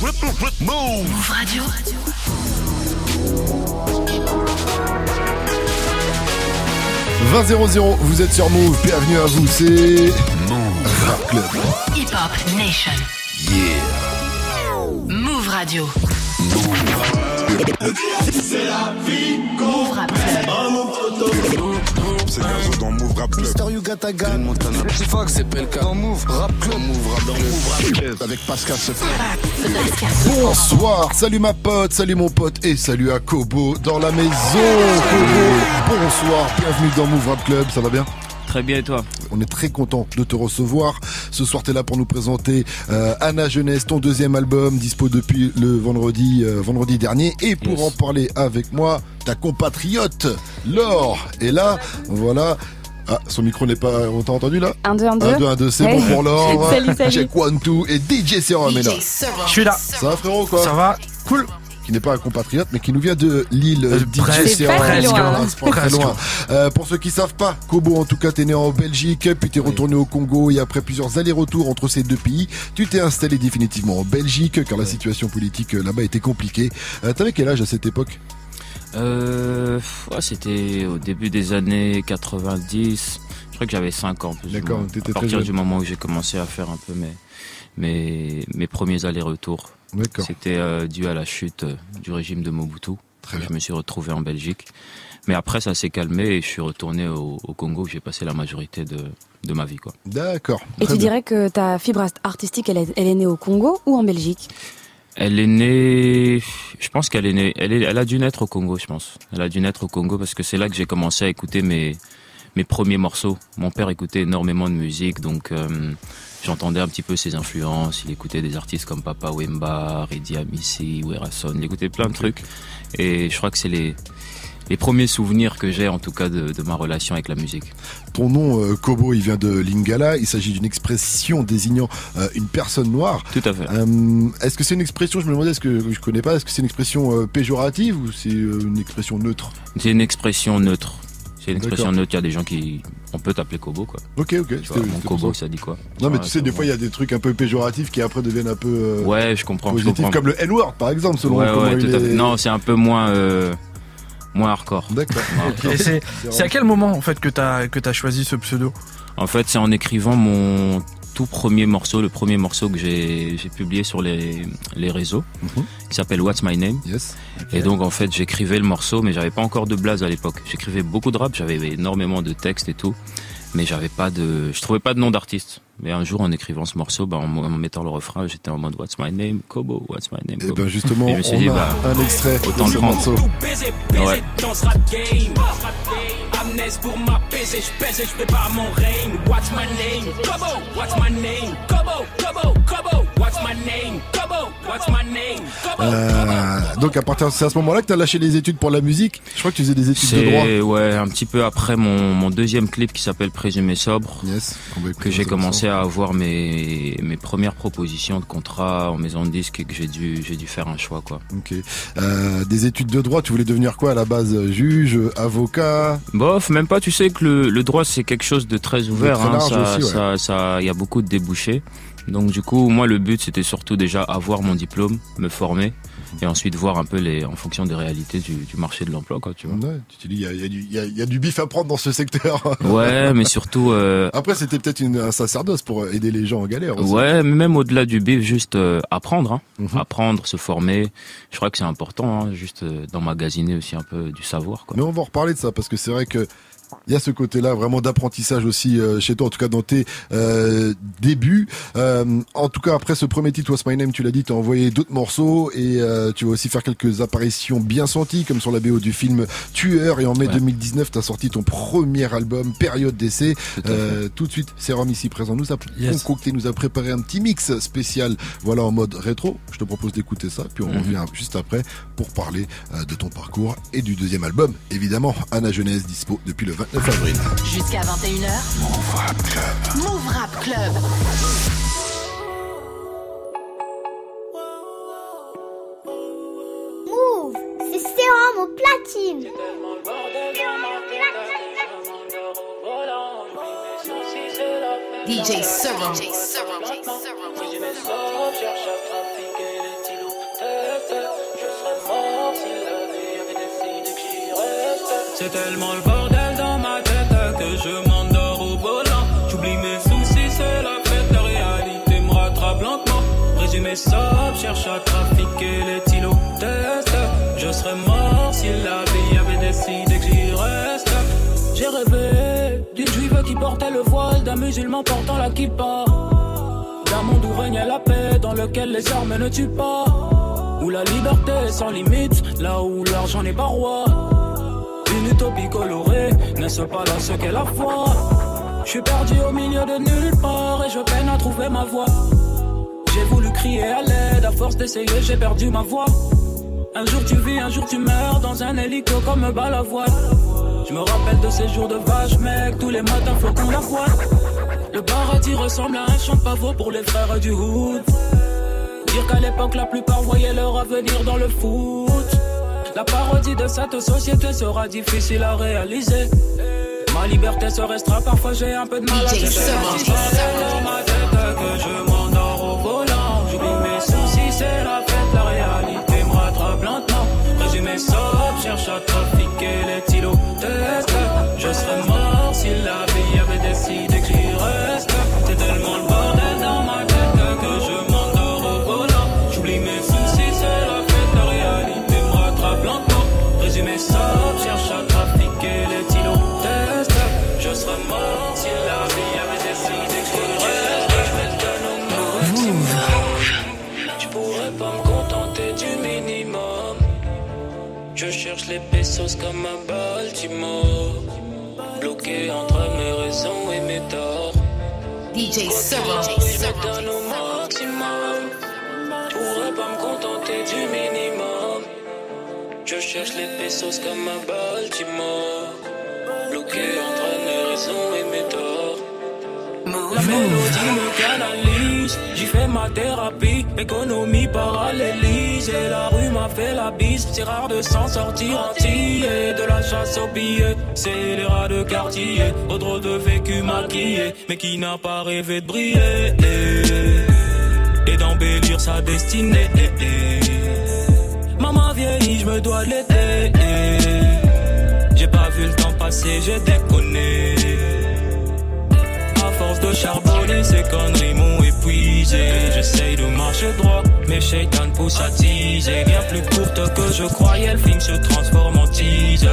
Move Radio. « 20-0-0, vous êtes sur Move, bienvenue à vous, c'est Move Rap Club. Hip Hop Nation. Yeah. Move Radio. Move Rap Club. C'est Gazo dans Move Rap Club. Mister You Got a Gun. Montana. Fox, c'est PLK. Dans Move Rap Club. Move Rap Club. Avec Pascal Sefran. Bonsoir, salut ma pote, salut mon pote et salut à Kobo dans la maison. Kobo, bonsoir, bienvenue dans Move Rap Club, ça va bien? Très bien et toi On est très content de te recevoir. Ce soir, tu es là pour nous présenter euh, Anna Jeunesse, ton deuxième album, dispo depuis le vendredi, euh, vendredi dernier. Et pour Yes. en parler avec moi, ta compatriote, Laure. Et là, voilà. Ah, son micro n'est pas. On t'a entendu là 1, 2, 1, 2. 1, 2, 1, 2, c'est Hey. bon pour Laure. Salut, salut. Check et DJ Serum est là. Je suis là. Ça va frérot quoi Ça va Cool. Qui n'est pas un compatriote, mais qui nous vient de Lille. Euh, presque, presque, loin. Euh, pour ceux qui savent pas, Kobo, en tout cas, t'es né en Belgique, puis t'es retourné au Congo, et après plusieurs allers-retours entre ces deux pays, tu t'es installé définitivement en Belgique, car la situation politique euh, là-bas était compliquée. Euh, T'avais quel âge à cette époque? Euh, ouais, C'était au début des années 90. Je crois que j'avais 5 ans. plus D'accord, À très partir du moment où j'ai commencé à faire un peu mes, mes, mes premiers allers-retours. D'accord. C'était euh, dû à la chute euh, du régime de Mobutu. Très bien. Je me suis retrouvé en Belgique. Mais après, ça s'est calmé et je suis retourné au, au Congo où j'ai passé la majorité de, de ma vie. Quoi. D'accord. Et tu bien. dirais que ta fibre artistique, elle est, elle est née au Congo ou en Belgique? Elle est née, je pense qu'elle est née, elle, est, elle a dû naître au Congo, je pense. Elle a dû naître au Congo parce que c'est là que j'ai commencé à écouter mes, mes premiers morceaux. Mon père écoutait énormément de musique, donc euh, j'entendais un petit peu ses influences. Il écoutait des artistes comme Papa Wemba, Redi Amissi, Werason. Il écoutait plein de trucs. Et je crois que c'est les, les premiers souvenirs que j'ai, en tout cas, de, de ma relation avec la musique. Ton nom, euh, Kobo, il vient de Lingala. Il s'agit d'une expression désignant euh, une personne noire. Tout à fait. Euh, est-ce que c'est une expression, je me demandais, est-ce que je connais pas, est-ce que c'est une expression péjorative ou c'est une expression neutre? C'est une expression neutre. C'est une expression D'accord. neutre. Il y a des gens qui, on peut t'appeler Kobo, quoi. Ok, ok. Tu vois, mon Kobo, ça. ça dit quoi Non, mais tu sais, des fois, il y a des trucs un peu péjoratifs qui après deviennent un peu euh, Ouais, je comprends. je positifs, comprends. comme le N-word, par exemple, selon Ouais, ouais, il tout à est- fait. Non, c'est un peu moins, euh, moins hardcore. D'accord. C'est c'est à quel moment en fait que t'as que t'as choisi ce pseudo? En fait, c'est en écrivant mon tout premier morceau, le premier morceau que j'ai publié sur les, les réseaux, Mhm. qui s'appelle What's My Name. Yes. Et donc, en fait, j'écrivais le morceau, mais j'avais pas encore de blase à l'époque. J'écrivais beaucoup de rap, j'avais énormément de textes et tout, mais j'avais pas de, je trouvais pas de nom d'artiste. Mais un jour, en écrivant ce morceau, bah, en, en mettant le refrain, j'étais en mode What's my name, Kobo, What's my name, Et Kobo. ben justement, Et je me suis on dit, a bah, un extrait autant de ce prendre. morceau. Ouais. Pour m'apaiser, je pèse et je prépare mon règne. What's my name? Kobo, what's my name? Kobo, Kobo, Kobo, what's my name? Kobo, what's my name? Kobo, Euh, donc à partir c'est à ce moment-là que tu as lâché les études pour la musique. Je crois que tu faisais des études de droit. C'est ouais un petit peu après mon, mon deuxième clip qui s'appelle Présumé sobre Yes. que j'ai commencé à avoir mes mes premières propositions de contrat en maison de disque et que j'ai dû j'ai dû faire un choix quoi. Ok. Euh, des études de droit, tu voulais devenir quoi à la base? Juge, avocat? Bof, même pas tu sais que le, le droit c'est quelque chose de très ouvert hein, ça ouais. ça ça il y a beaucoup de débouchés. Donc du coup moi le but c'était surtout déjà avoir mon diplôme, me former et ensuite voir un peu les en fonction des réalités du, du marché de l'emploi quoi tu vois. Ouais, tu te dis, il y a, il y a du- il y a- il y a du bif à prendre dans ce secteur. Ouais mais surtout euh, Après, c'était peut-être un sacerdoce pour aider les gens en galère. Aussi. Ouais, mais même au-delà du bif, juste euh, apprendre, hein. Mhm. apprendre, se former. Je crois que c'est important, hein, juste euh, d'emmagasiner aussi un peu du savoir. Quoi. Mais on va en reparler de ça parce que c'est vrai que il y a ce côté-là vraiment d'apprentissage aussi euh, chez toi, en tout cas dans tes euh, débuts. Euh, en tout cas, après ce premier titre, What's My Name, tu l'as dit, tu as envoyé d'autres morceaux et euh, tu vas aussi faire quelques apparitions bien senties, comme sur la BO du film Tueur. Et en mai Ouais. 2019, tu as sorti ton premier album, Période d'essai. Tout. Euh, tout de suite, Serum ici présent nous a Yes. concocté, nous a préparé un petit mix spécial, voilà en mode rétro. Je te propose d'écouter ça, puis on Mhm. revient juste après pour parler de ton parcours et du deuxième album, évidemment, Anna Jeunesse, dispo depuis le Jusqu'à 21h. Move Rap Club. Move Rap Club. Move, c'est sérum au platine. DJ Serum. DJ C'est tellement le je m'endors au volant. J'oublie mes soucis, c'est la fête, la réalité me rattrape lentement. Résumé ça, cherche à trafiquer les tilos test. Je serais mort si la vie avait décidé que j'y reste. J'ai rêvé d'une juive qui portait le voile, d'un musulman portant la kippa. D'un monde où régnait la paix, dans lequel les armes ne tuent pas. Où la liberté est sans limite, là où l'argent n'est pas roi. N'est-ce pas là ce qu'est la foi Je suis perdu au milieu de nulle part et je peine à trouver ma voie. J'ai voulu crier à l'aide, à force d'essayer, j'ai perdu ma voix. Un jour tu vis, un jour tu meurs dans un hélico comme me bat la voile. Je me rappelle de ces jours de vache, mec, tous les matins faut qu'on la voile. Le paradis ressemble à un champ pavot pour les frères du hood. Dire qu'à l'époque la plupart voyaient leur avenir dans le foot. La parodie de cette société sera difficile à réaliser. Ma liberté se restera, parfois j'ai un peu de mal à dans ma tête que je m'endors au volant. J'oublie mes soucis, c'est la fête, la réalité me rattrape lentement. Résumé sobre, cherche à trafiquer les tilos. Je serais pesos comme un Baltimore. Bloqué entre mes raisons et mes torts. DJ Summer. Je me donne au maximum. Pourrais pas me contenter du minimum. Je cherche les pesos comme un Baltimore. Bloqué entre mes raisons et mes torts. La mélodie me canalise, j'y fais ma thérapie, économie parallélise et la rue m'a fait la bise. C'est rare de s'en sortir entier, de la chasse aux billets, c'est les rats de quartier, au de vécu maquillé, mais qui n'a pas rêvé de briller? Et d'embellir sa destinée. Maman vieillit, je me dois de l'aider. J'ai pas vu le temps passer, j'ai déconné. Charbonner, ces conneries m'ont épuisé. J'essaye de marcher droit, mais Shaitan pousse à teaser. Bien plus courte que je croyais, le film se transforme en teaser.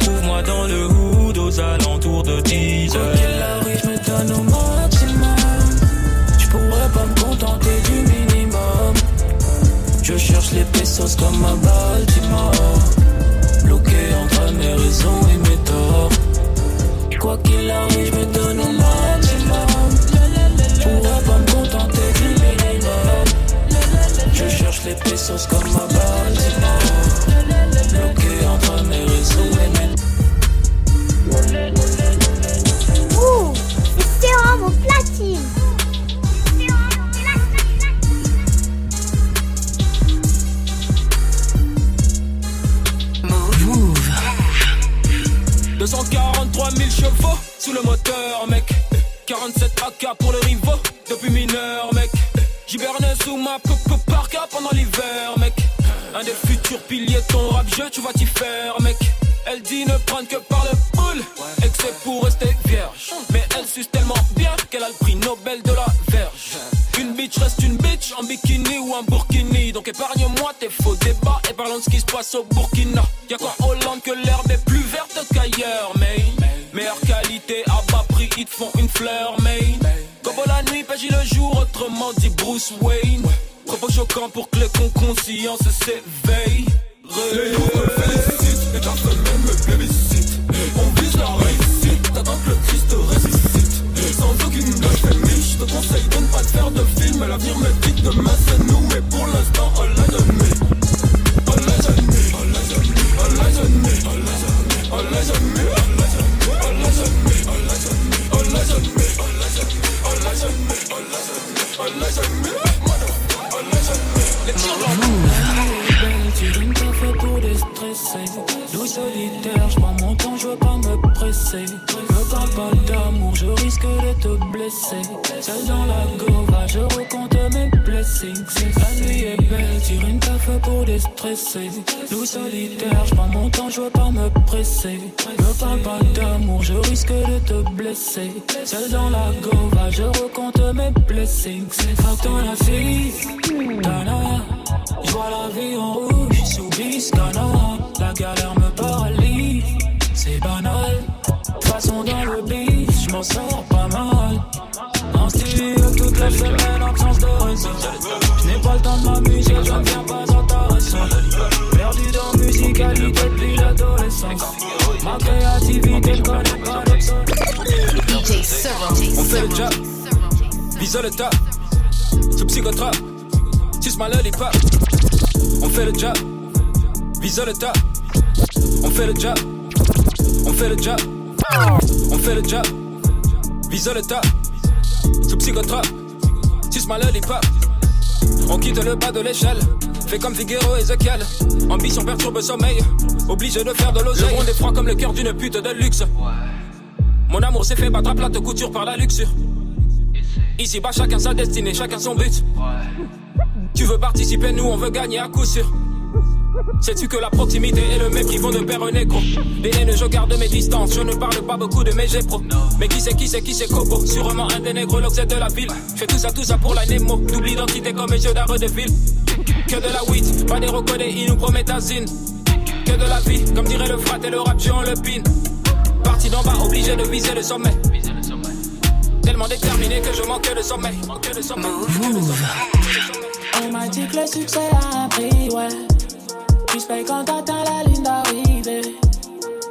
Trouve-moi dans le hood aux alentours de 10 heures. Quoi qu'il arrive, je me donne au maximum. Je pourrais pas me contenter du minimum. Je cherche les pesos comme un Baltimore. Bloqué entre mes raisons et mes torts. Quoi qu'il arrive, je me donne au maximum. Je cherche les pesos comme un Baltimore. Bloqué entre mes raisons et mes Ouh, c'est au platine. Move. 243 000 chevaux sous le moteur, mec. 47 AK pour le rivaux, depuis mineur, mec. J'hibernais sous ma p pendant l'hiver, mec. Un des futurs piliers de ton rap jeu, tu vas t'y faire, mec. Elle dit ne prendre que par le que c'est pour rester vierge. Mais elle suce tellement bien qu'elle a le prix Nobel de la verge. Une bitch reste une bitch en bikini ou en burkini. Donc épargne-moi tes faux débats et parlons de ce qui se passe au Burkina. Y'a quoi en Hollande que l'herbe est plus verte qu'ailleurs, mais meilleure qualité à bas prix, ils te font une fleur, mais Gobo la nuit, pagis le jour, autrement dit Bruce Wayne. Propos choquants pour que les cons conscience s'éveillent. Vise le top, on fait le job, on fait le job, on fait le job, vise le top, sous psychotrop, suce ma lollipop. On quitte le bas de l'échelle, fait comme Figuero et Ezekiel. Ambition perturbe sommeil, obligé de faire de l'oseille. Le monde est froid comme le cœur d'une pute de luxe. Mon amour s'est fait battre à plate couture par la luxure. Ici bas, chacun sa destinée, chacun son but. Tu veux participer, nous on veut gagner à coup sûr. Sais-tu que la proximité et le mépris vont de pair un écho? Haines, je garde mes distances, je ne parle pas beaucoup de mes pro Mais qui c'est, qui c'est, qui c'est Coco Sûrement un des négros, l'objet de la ville. Je fais tout ça, tout ça pour la Nemo. Double identité comme mes jeux d'arrêt de ville Que de la weed, pas des reconnais, ils nous promettent asine Que de la vie, comme dirait le frat et le rap, on le pin. Parti d'en bas, obligé de viser le sommet. Tellement déterminé que je manque de sommeil. Manque de sommeil, sommeil. On m'a dit que le succès a un prix, ouais. Tu paye quand t'atteins la ligne d'arrivée.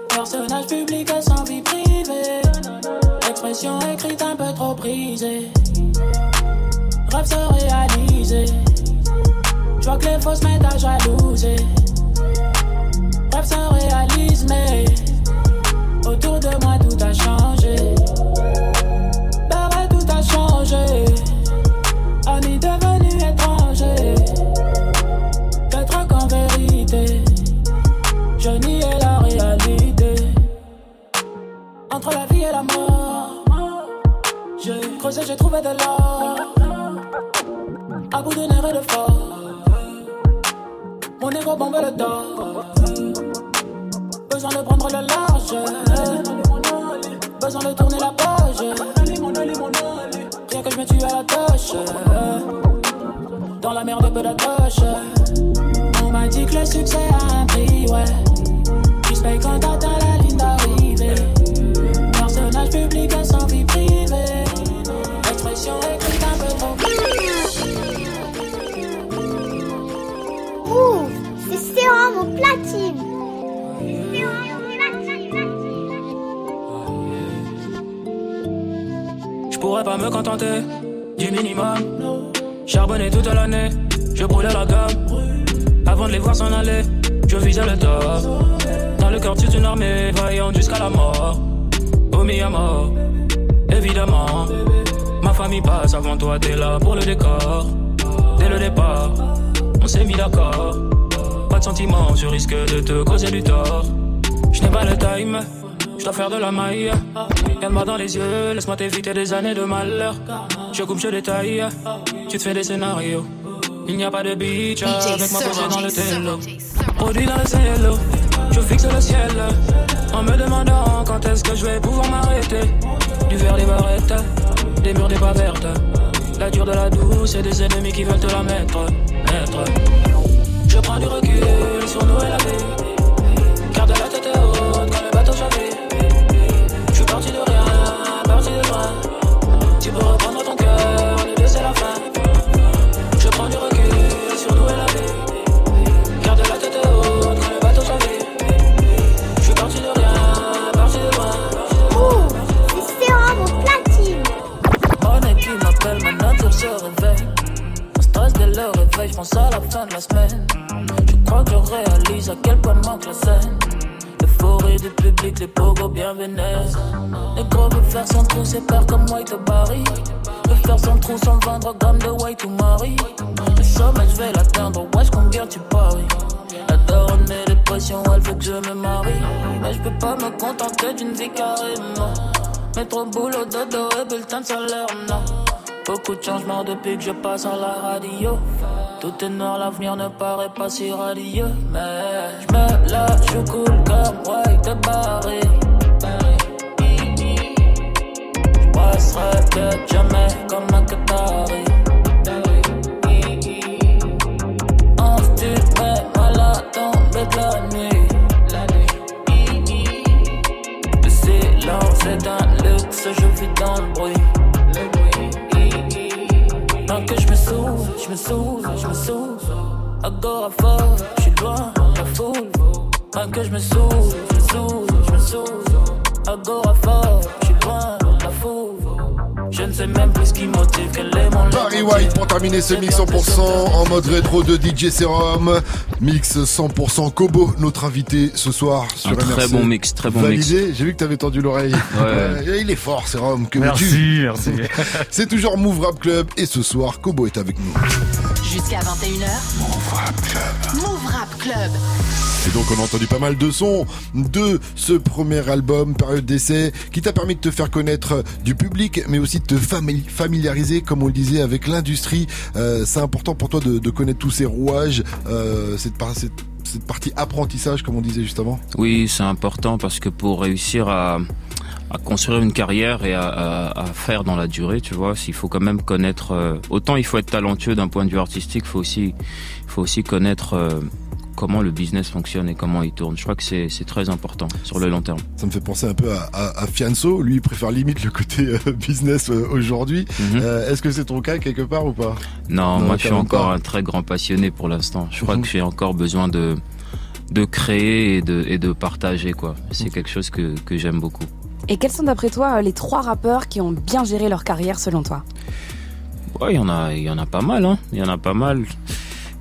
Personnage public sans vie privée. Expression écrite un peu trop prisée. Rêve se réaliser. Je vois que les fausses mettent à jalouser. Rêve se réalise, mais autour de moi tout a changé. La mort, j'ai creusé, j'ai trouvé de l'or. À bout de nerfs et de force, mon ego bombe le dos. Besoin de prendre le large, besoin de tourner la page. Rien que je me tue à la tâche. Dans la merde, peu d'attache. On m'a dit que le succès a un prix, ouais. Tu se quand t'atteins la Move, c'est sérum platine. Platine. Je pourrais pas me contenter du minimum. Charbonner toute l'année, je brûlais la gamme. Avant de les voir s'en aller, je visais le top. Dans le cœur toute une armée, vaillant jusqu'à la mort. Au à mort, évidemment. Famille passe avant toi, t'es là pour le décor. Dès le départ, on s'est mis d'accord. Pas de sentiments, je risque de te causer du tort. Je n'ai pas le time, je dois faire de la maille. Regarde-moi dans les yeux, laisse-moi t'éviter des années de malheur. Je coupe, je détaille, tu te fais des scénarios. Il n'y a pas de beach avec moi posé dans le télo. Produit dans le cielo, je fixe le ciel. En me demandant quand est-ce que je vais pouvoir m'arrêter. Du verre des barrettes, des murs des pas vertes. La dure de la douce et des ennemis qui veulent te la mettre. mettre. Je prends du recul sur nous et la vie. Garde la tête haute quand le bateau chavire. Je suis parti de rien, parti de loin. Tu peux reprendre ton cœur, le deux c'est la fin. De la semaine. Je crois que je réalise à quel point manque la scène. L'euphorie du public, les pogos bien vénères. Les gros veulent faire son trou, c'est peur comme White Barry. Veut faire son trou sans vendre gramme de White ou Marie. Le sommet, je vais l'atteindre, wesh, combien tu paries? La daronne met des pressions, elle veut que je me marie. Mais je peux pas me contenter d'une vie carrément. Mettre au boulot, dodo et bulletin de salaire, non. Beaucoup de changements depuis que je passe à la radio. Tout est noir, l'avenir ne paraît pas si radieux. Mais je me lâche, je coule comme White de Paris. Je passerai peut-être jamais comme un Qatari. En style, mais mal à tomber de la nuit. Le silence est un luxe, je vis dans le bruit. Tant que je me sauve, je me sauve, je me sauve. Agoraphobe, je suis loin de la foule. Tant que je me sauve, je me sauve, je me sauve. Agoraphobe, je suis loin de la foule. Je ne sais même plus ce qui motive, quel est mon Barry White pour terminer ce mix 100% en mode rétro de DJ Serum. Mix 100% Kobo, notre invité ce soir sur Un très bon mix, très bon mix. Validé. J'ai vu que t'avais tendu l'oreille. Ouais. Euh, il est fort, Serum. Que Merci, veux-tu merci. C'est toujours Move Rap Club et ce soir, Kobo est avec nous. Jusqu'à 21h. Move Rap Club. Move Rap Club. Et donc on a entendu pas mal de sons de ce premier album, période d'essai, qui t'a permis de te faire connaître du public, mais aussi de te famili- familiariser, comme on le disait, avec l'industrie. Euh, c'est important pour toi de, de connaître tous ces rouages, euh, cette, cette partie apprentissage, comme on disait juste avant. Oui, c'est important parce que pour réussir à, à construire une carrière et à, à- à faire dans la durée, tu vois, il faut quand même connaître. euh, autant il faut être talentueux d'un point de vue artistique, faut aussi, faut aussi connaître euh, comment le business fonctionne et comment il tourne. Je crois que c'est c'est très important sur le long terme. Ça me fait penser un peu à, à, à Fianso. Lui, il préfère limite le côté euh, business euh, aujourd'hui. Mhm. Euh, Est-ce que c'est ton cas quelque part ou pas? Non, Non, moi je suis encore pas. un très grand passionné pour l'instant. Je crois Mhm. que j'ai encore besoin de de créer et de et de partager quoi. C'est quelque chose que que j'aime beaucoup. Et quels sont d'après toi les trois rappeurs qui ont bien géré leur carrière selon toi? Ouais, il y en a il y en a pas mal hein. Il y en a pas mal.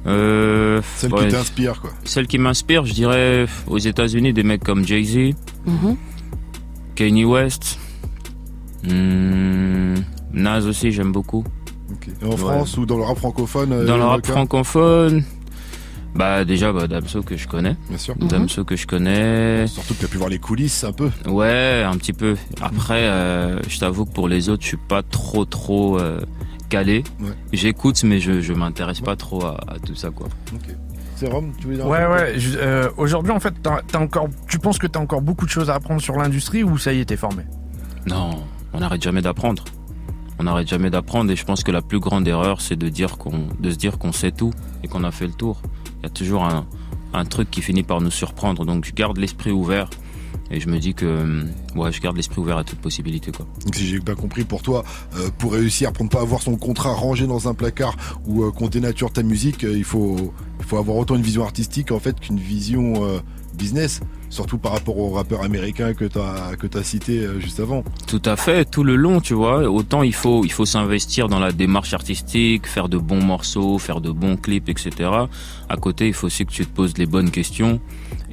Euh, Celle ouais, qui t'inspire, quoi. Celle qui m'inspire, je dirais aux États-Unis des mecs comme Jay-Z, Mhm. Kanye West, hmm, Nas aussi j'aime beaucoup. Et en France ou dans le rap francophone euh, Dans le rap francophone, bah déjà bah, Damso que je connais. Bien sûr. Mhm. Damso que je connais. Surtout que tu as pu voir les coulisses un peu. Ouais, un petit peu. Après, euh, je t'avoue que pour les autres, je suis pas trop trop euh, calé. Ouais. J'écoute, mais je je m'intéresse pas trop à, à tout ça quoi. Ok. C'est Rome, tu veux Ouais, ouais. euh, Aujourd'hui, en fait, encore, tu penses que t'as encore beaucoup de choses à apprendre sur l'industrie ou ça y est, t'es formé? Non, on n'arrête jamais d'apprendre. On n'arrête jamais d'apprendre et je pense que la plus grande erreur, c'est de dire qu'on, de se dire qu'on sait tout et qu'on a fait le tour. Il y a toujours un, truc qui finit par nous surprendre. Donc je garde l'esprit ouvert et je me dis que, ouais, je garde l'esprit ouvert à toute possibilité quoi. Si j'ai bien compris pour toi, euh, pour réussir, pour ne pas avoir son contrat rangé dans un placard ou euh, qu'on dénature ta musique, euh, il faut il faut avoir autant une vision artistique en fait qu'une vision euh, business, surtout par rapport aux rappeurs américains que tu as que tu cité euh, juste avant. Tout à fait, tout le long, tu vois. Autant il faut, il faut s'investir dans la démarche artistique, faire de bons morceaux, faire de bons clips, etc. À côté, il faut aussi que tu te poses les bonnes questions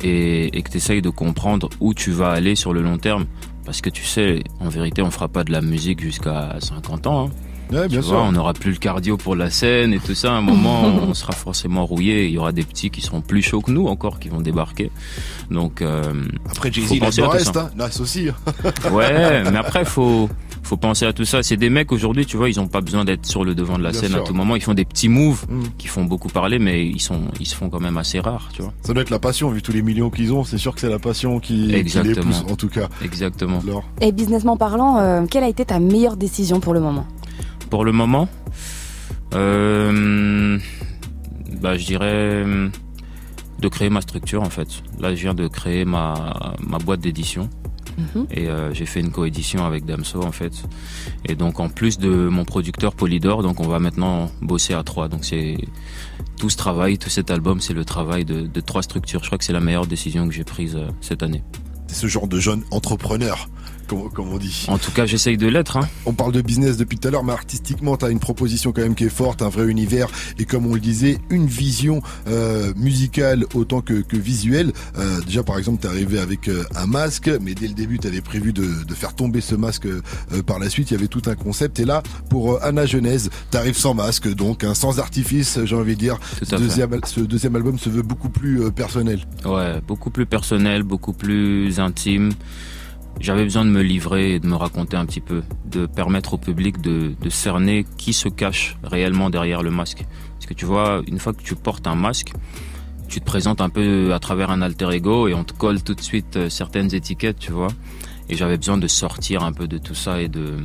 et, et que tu essayes de comprendre où tu vas aller sur le long terme. Parce que tu sais, en vérité, on fera pas de la musique jusqu'à 50 ans. hein. Ouais, bien Tu sûr. vois, on n'aura plus le cardio pour la scène et tout ça. À un moment, on sera forcément rouillé. Il y aura des petits qui seront plus chauds que nous encore, qui vont débarquer. Donc, euh, Après faut Jay-Z, il a penser le à tout reste, ça. hein. Nas aussi. Ouais, mais après faut faut penser à tout ça. C'est des mecs aujourd'hui, tu vois, ils ont pas besoin d'être sur le devant de la Bien scène sûr. à tout moment. Ils font des petits moves Mm. qui font beaucoup parler, mais ils sont ils se font quand même assez rares, tu vois. Ça doit être la passion, vu tous les millions qu'ils ont, c'est sûr que c'est la passion qui, qui les Exactement. pousse en tout cas. Exactement. Et businessment parlant, euh, quelle a été ta meilleure décision pour le moment? Pour le moment, euh, bah je dirais de créer ma structure en fait. Là, je viens de créer ma ma boîte d'édition. Mhm. Et euh, j'ai fait une coédition avec Damso en fait. Et donc en plus de mon producteur Polydor, donc on va maintenant bosser à trois. Donc c'est tout ce travail, tout cet album, c'est le travail de, de trois structures. Je crois que c'est la meilleure décision que j'ai prise euh, cette année. C'est ce genre de jeune entrepreneur, comme, comme on dit. En tout cas, j'essaye de l'être. Hein. On parle de business depuis tout à l'heure, mais artistiquement, tu as une proposition quand même qui est forte, un vrai univers, et comme on le disait, une vision euh, musicale autant que, que visuelle. Euh, déjà, par exemple, tu arrivé avec euh, un masque, mais dès le début, tu avais prévu de, de faire tomber ce masque par la suite. Il y avait tout un concept. Et là, pour Anna Genèse, tu arrives sans masque, donc hein, sans artifice, j'ai envie de dire. Ce deuxième, ce deuxième album se veut beaucoup plus personnel. Ouais, beaucoup plus personnel, beaucoup plus intime, j'avais besoin de me livrer et de me raconter un petit peu, de permettre au public de, de cerner qui se cache réellement derrière le masque. Parce que tu vois, une fois que tu portes un masque, tu te présentes un peu à travers un alter ego et on te colle tout de suite euh, certaines étiquettes, tu vois. Et j'avais besoin de sortir un peu de tout ça et de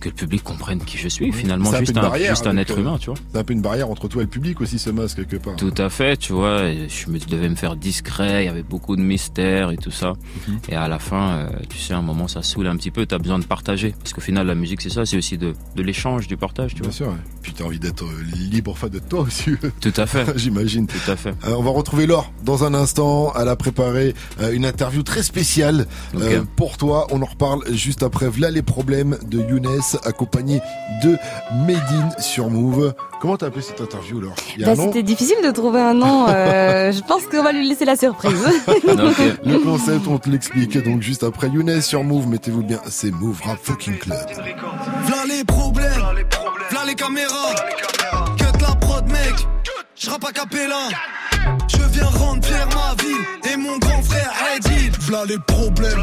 que le public comprenne qui je suis. Finalement, juste un, juste un être humain, tu vois. C'est un peu une barrière entre toi et le public aussi, ce masque, quelque part. Tout à fait, tu vois. je me devais me faire discret, il y avait beaucoup de mystères et tout ça. Mhm. Et à la fin, euh, tu sais, à un moment, ça saoule un petit peu, tu as besoin de partager. Parce qu'au final, la musique, c'est ça, c'est aussi de, de l'échange, du partage, tu Bien vois. sûr, ouais. Puis tu as envie d'être euh, libre enfin de toi aussi. Tout à fait. J'imagine. Tout à fait. Euh, on va retrouver Laure dans un instant. Elle a préparé une interview très spéciale pour toi. On en reparle juste après. Voilà les problèmes de Younes, accompagné de Medine sur Move. Comment t'as appelé cette interview, Laure Il y a Bah, C'était difficile de trouver un nom. euh, je pense qu'on va lui laisser la surprise. Le concept, on te l'explique. Donc juste après Younes sur Move, mettez-vous bien, c'est Move Rap Fucking Club. V'là les problèmes, v'là les caméras. Cut la prod, mec. J'rappe à capella. Je viens rendre fier ma ville et mon grand frère Eddie. V'là les problèmes,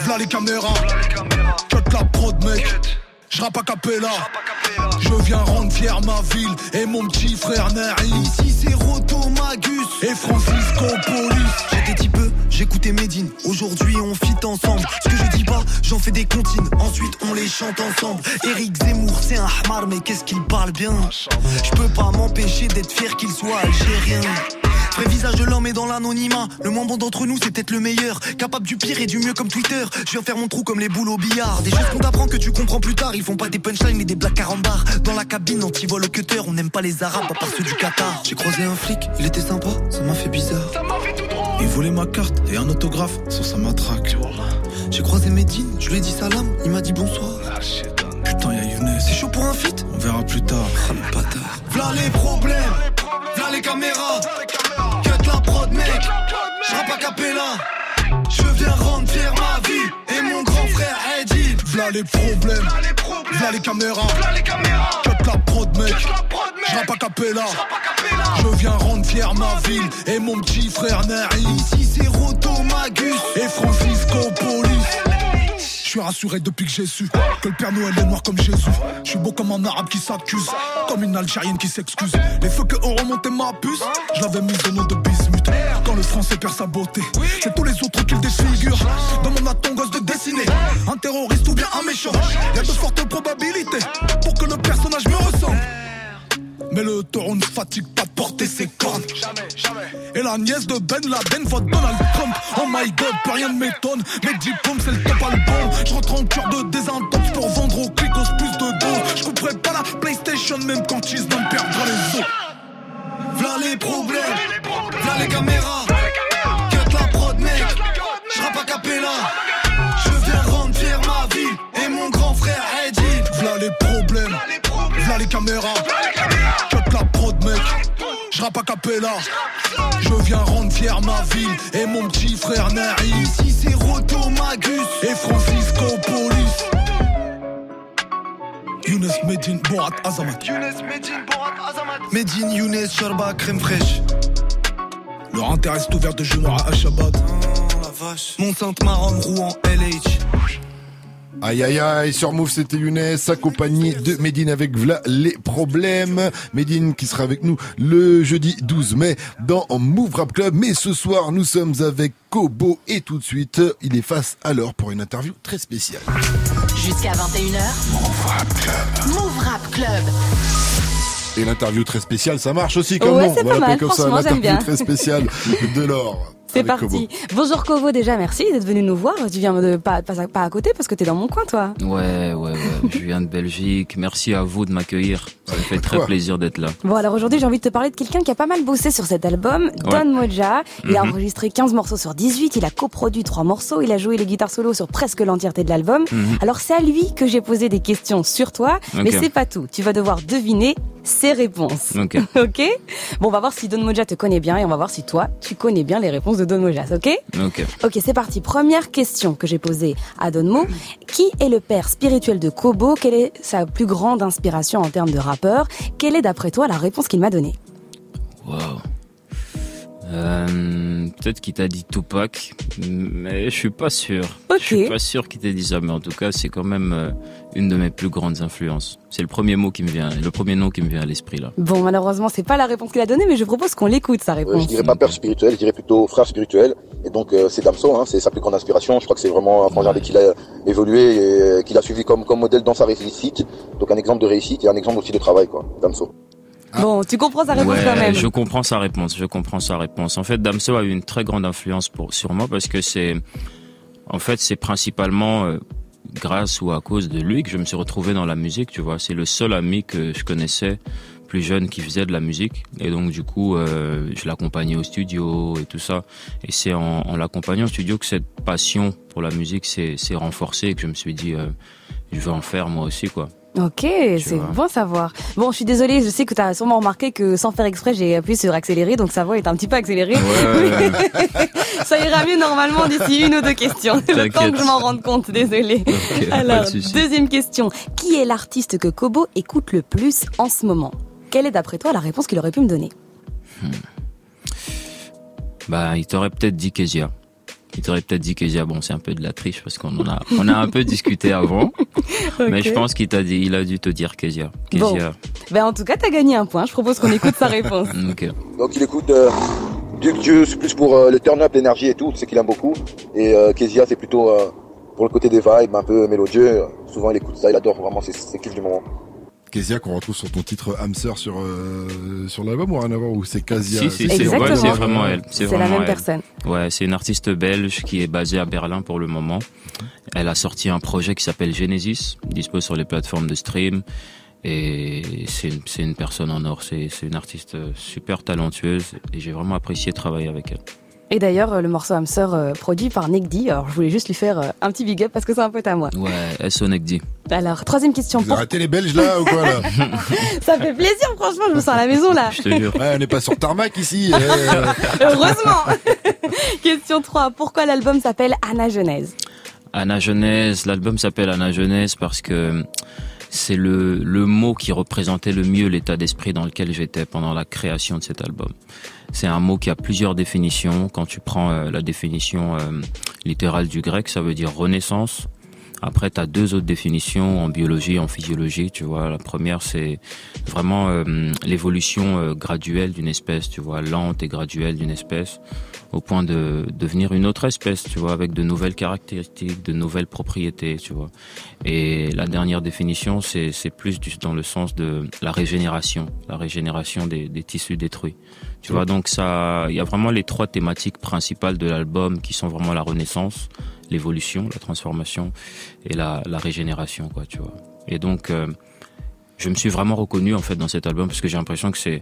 v'là les caméras. Cut la prod, mec. J'rappe à capella. Je viens rendre fier ma ville et mon petit frère Nari. Ici c'est Roto Magus et Francisco Polis. J'étais type j'écoutais Medine. Aujourd'hui on fit ensemble. Ce que je dis pas, j'en fais des comptines. Ensuite on les chante ensemble. Eric Zemmour c'est un hamar mais qu'est-ce qu'il parle bien? Je peux pas m'empêcher d'être fier qu'il soit algérien. Vrai visage de l'homme est dans l'anonymat. Le moins bon d'entre nous, c'est peut-être le meilleur. Capable du pire et du mieux comme Twitter. Je viens faire mon trou comme les boules au billard. Des choses qu'on t'apprend que tu comprends plus tard. Ils font pas des punchlines mais des blagues carambar. Dans la cabine, anti-vol au cutter. On n'aime pas les arabes à part ceux du Qatar. J'ai croisé un flic, il était sympa, ça m'a fait bizarre. Il volait ma carte et un autographe sur sa matraque. J'ai croisé Medine, je lui ai dit salam, il m'a dit bonsoir. Putain, y'a Younes. C'est chaud pour un feat? On verra plus tard. Ah, le bâtard. V'là les problèmes, v'là les caméras. Cut la prod, mec. J'rappe à capella. Je viens rendre fier ma vie et mon grand frère Eddie. V'là les problèmes, v'là les caméras. Cut la prod, mec. J'rappe à capella. Je viens rendre fier ma ville et mon petit frère Nari. Ici c'est Roto Magus et Francisco Polis. Je suis rassuré depuis que j'ai su que le Père Noël est noir comme Jésus. Je suis beau comme un arabe qui s'accuse, comme une Algérienne qui s'excuse. Les feux que ont remonté ma puce, je l'avais mise au nom de bismuth. Quand le français perd sa beauté, c'est tous les autres qui le défigurent. Demande à ton gosse de dessiner un terroriste ou bien un méchant. Y a de fortes probabilités pour que le. Mais le taureau ne fatigue pas de porter ses cornes. Et la nièce de Ben Laden vote Donald Trump. Oh my god, plus rien ne m'étonne. Mes diplômes, c'est le top album. Je rentre en cœur de désintox pour vendre aux clicos plus de dos. Je couperai pas la PlayStation même quand ils me perdra les os. V'là les problèmes, v'là les caméras. Cut la prod, mec. J'rappe à capella. Je viens rendre ma vie et mon grand frère Eddie. V'là les problèmes, v'là les caméras. À capella. Je viens rendre fier ma ville et mon petit frère Nari. Ici c'est Roto Magus et Francisco Polis. Younes Medine Borat Azamat. Younes Medine Borat Azamat. Medine Younes Sherba crème fraîche. Leur intérêt est ouvert de genoux à Ashabad. Mon Sainte Maron Rouen LH. Aïe aïe aïe, sur Move c'était Younes, accompagné de Medine avec Vla les problèmes. Medine qui sera avec nous le jeudi 12 mai dans Move Rap Club. Mais ce soir nous sommes avec Kobo et tout de suite il est face à l'heure pour une interview très spéciale. Jusqu'à 21h. Move Rap Club. Move Rap Club. Et l'interview très spéciale, ça marche aussi comme Ouais, On va l'appeler comme ça, l'interview très spéciale de l'or. C'est parti. Kobo. Bonjour Kovo déjà, merci d'être venu nous voir. Tu viens de pas, pas, pas à côté parce que t'es dans mon coin toi. Ouais, ouais, ouais. Je viens de Belgique. Merci à vous de m'accueillir. Ça me fait très quoi plaisir d'être là. Bon alors aujourd'hui j'ai envie de te parler de quelqu'un qui a pas mal bossé sur cet album, Don Moja. Il a Mhm. enregistré 15 morceaux sur 18, il a coproduit 3 morceaux, il a joué les guitares solo sur presque l'entièreté de l'album. Mhm. Alors c'est à lui que j'ai posé des questions sur toi, mais c'est pas tout. Tu vas devoir deviner ses réponses. Ok. ok? Bon on va voir si Don Moja te connaît bien et on va voir si toi tu connais bien les réponses de Don ok Ok. Ok, c'est parti. Première question que j'ai posée à Donmo. Qui est le père spirituel de Kobo? Quelle est sa plus grande inspiration en termes de rappeur? Quelle est d'après toi la réponse qu'il m'a donnée? Wow. Euh, peut-être qu'il t'a dit Tupac, mais je suis pas sûr. Je suis pas sûr qu'il t'ait dit ça, mais en tout cas, c'est quand même euh, une de mes plus grandes influences. C'est le premier mot qui me vient, le premier nom qui me vient à l'esprit là. Bon, malheureusement, c'est pas la réponse qu'il a donnée, mais je propose qu'on l'écoute sa réponse. je dirais pas père spirituel, je dirais plutôt frère spirituel. Et donc euh, c'est Damso, hein, c'est sa plus grande inspiration. Je crois que c'est vraiment un frangin avec qui il a évolué et qu'il a suivi comme comme modèle dans sa réussite. Donc un exemple de réussite et un exemple aussi de travail, quoi. Damso. Ah. Bon, tu comprends sa réponse quand même. Je comprends sa réponse. Je comprends sa réponse. En fait, Damso a eu une très grande influence pour sur moi parce que c'est, en fait, c'est principalement euh, grâce ou à cause de lui que je me suis retrouvé dans la musique. Tu vois, c'est le seul ami que je connaissais plus jeune qui faisait de la musique et donc du coup euh, je l'accompagnais au studio et tout ça et c'est en, en l'accompagnant au studio que cette passion pour la musique s'est renforcée et que je me suis dit euh, je veux en faire moi aussi quoi Ok, c'est bon savoir. Bon, je suis désolée, je sais que tu as sûrement remarqué que sans faire exprès, j'ai appuyé sur accélérer, donc sa voix est un petit peu accélérée. ça ira mieux normalement d'ici une ou deux questions. Le temps que je m'en rende compte, désolée. Alors, deuxième question. Qui est l'artiste que Kobo écoute le plus en ce moment? Quelle est d'après toi la réponse qu'il aurait pu me donner? Hmm. Bah, il t'aurait peut-être dit Kezia. Il t'aurait peut-être dit que bon, c'est un peu de la triche parce qu'on a, on a un peu discuté avant. Mais je pense qu'il t'a dit, il a dû te dire Kezia. Bon. Ben, en tout cas, t'as gagné un point. Je propose qu'on écoute sa réponse. Donc, il écoute, euh, Duke Juice plus pour euh, le turn-up, l'énergie et tout, c'est qu'il aime beaucoup. Et, euh, Kezia, c'est plutôt, euh, pour le côté des vibes, un peu mélodieux. Souvent, il écoute ça, il adore vraiment, c'est, c'est kiff du moment. Kezia qu'on retrouve sur ton titre Hamster sur euh, sur l'album ou rien à voir ou c'est Kezia Si si c'est vraiment elle. C'est la même personne. Ouais, c'est une artiste belge qui est basée à Berlin pour le moment. Elle a sorti un projet qui s'appelle Genesis, dispo sur les plateformes de stream. Et c'est une, une personne en or, c'est une artiste super talentueuse et j'ai vraiment apprécié travailler avec elle. Et d'ailleurs, le morceau Hamster euh, produit par Negdi. Alors, je voulais juste lui faire euh, un petit big up parce que c'est un pote à moi. Ouais, SO Negdi. Alors, troisième question. Vous arrêtez les Belges là ou quoi là Ça fait plaisir, franchement, je me sens à la maison là. Je te jure. Ouais, on n'est pas sur tarmac ici. Heureusement. question 3. Pourquoi l'album s'appelle Anna Genèse? Anna Genèse, l'album s'appelle Anna Genèse parce que c'est le, le mot qui représentait le mieux l'état d'esprit dans lequel j'étais pendant la création de cet album. C'est un mot qui a plusieurs définitions. Quand tu prends euh, la définition euh, littérale du grec, ça veut dire renaissance. Après, tu as deux autres définitions en biologie, en physiologie, tu vois. La première, c'est vraiment euh, l'évolution graduelle d'une espèce, tu vois, lente et graduelle d'une espèce, au point de devenir une autre espèce, tu vois, avec de nouvelles caractéristiques, de nouvelles propriétés, tu vois. Et la dernière définition, c'est plus dans le sens de la régénération, la régénération des tissus détruits. Tu vois, donc ça, il y a vraiment les trois thématiques principales de l'album qui sont vraiment la renaissance, l'évolution, la transformation et la, la, régénération, quoi, tu vois. Et donc, euh, je me suis vraiment reconnu en fait dans cet album parce que j'ai l'impression que c'est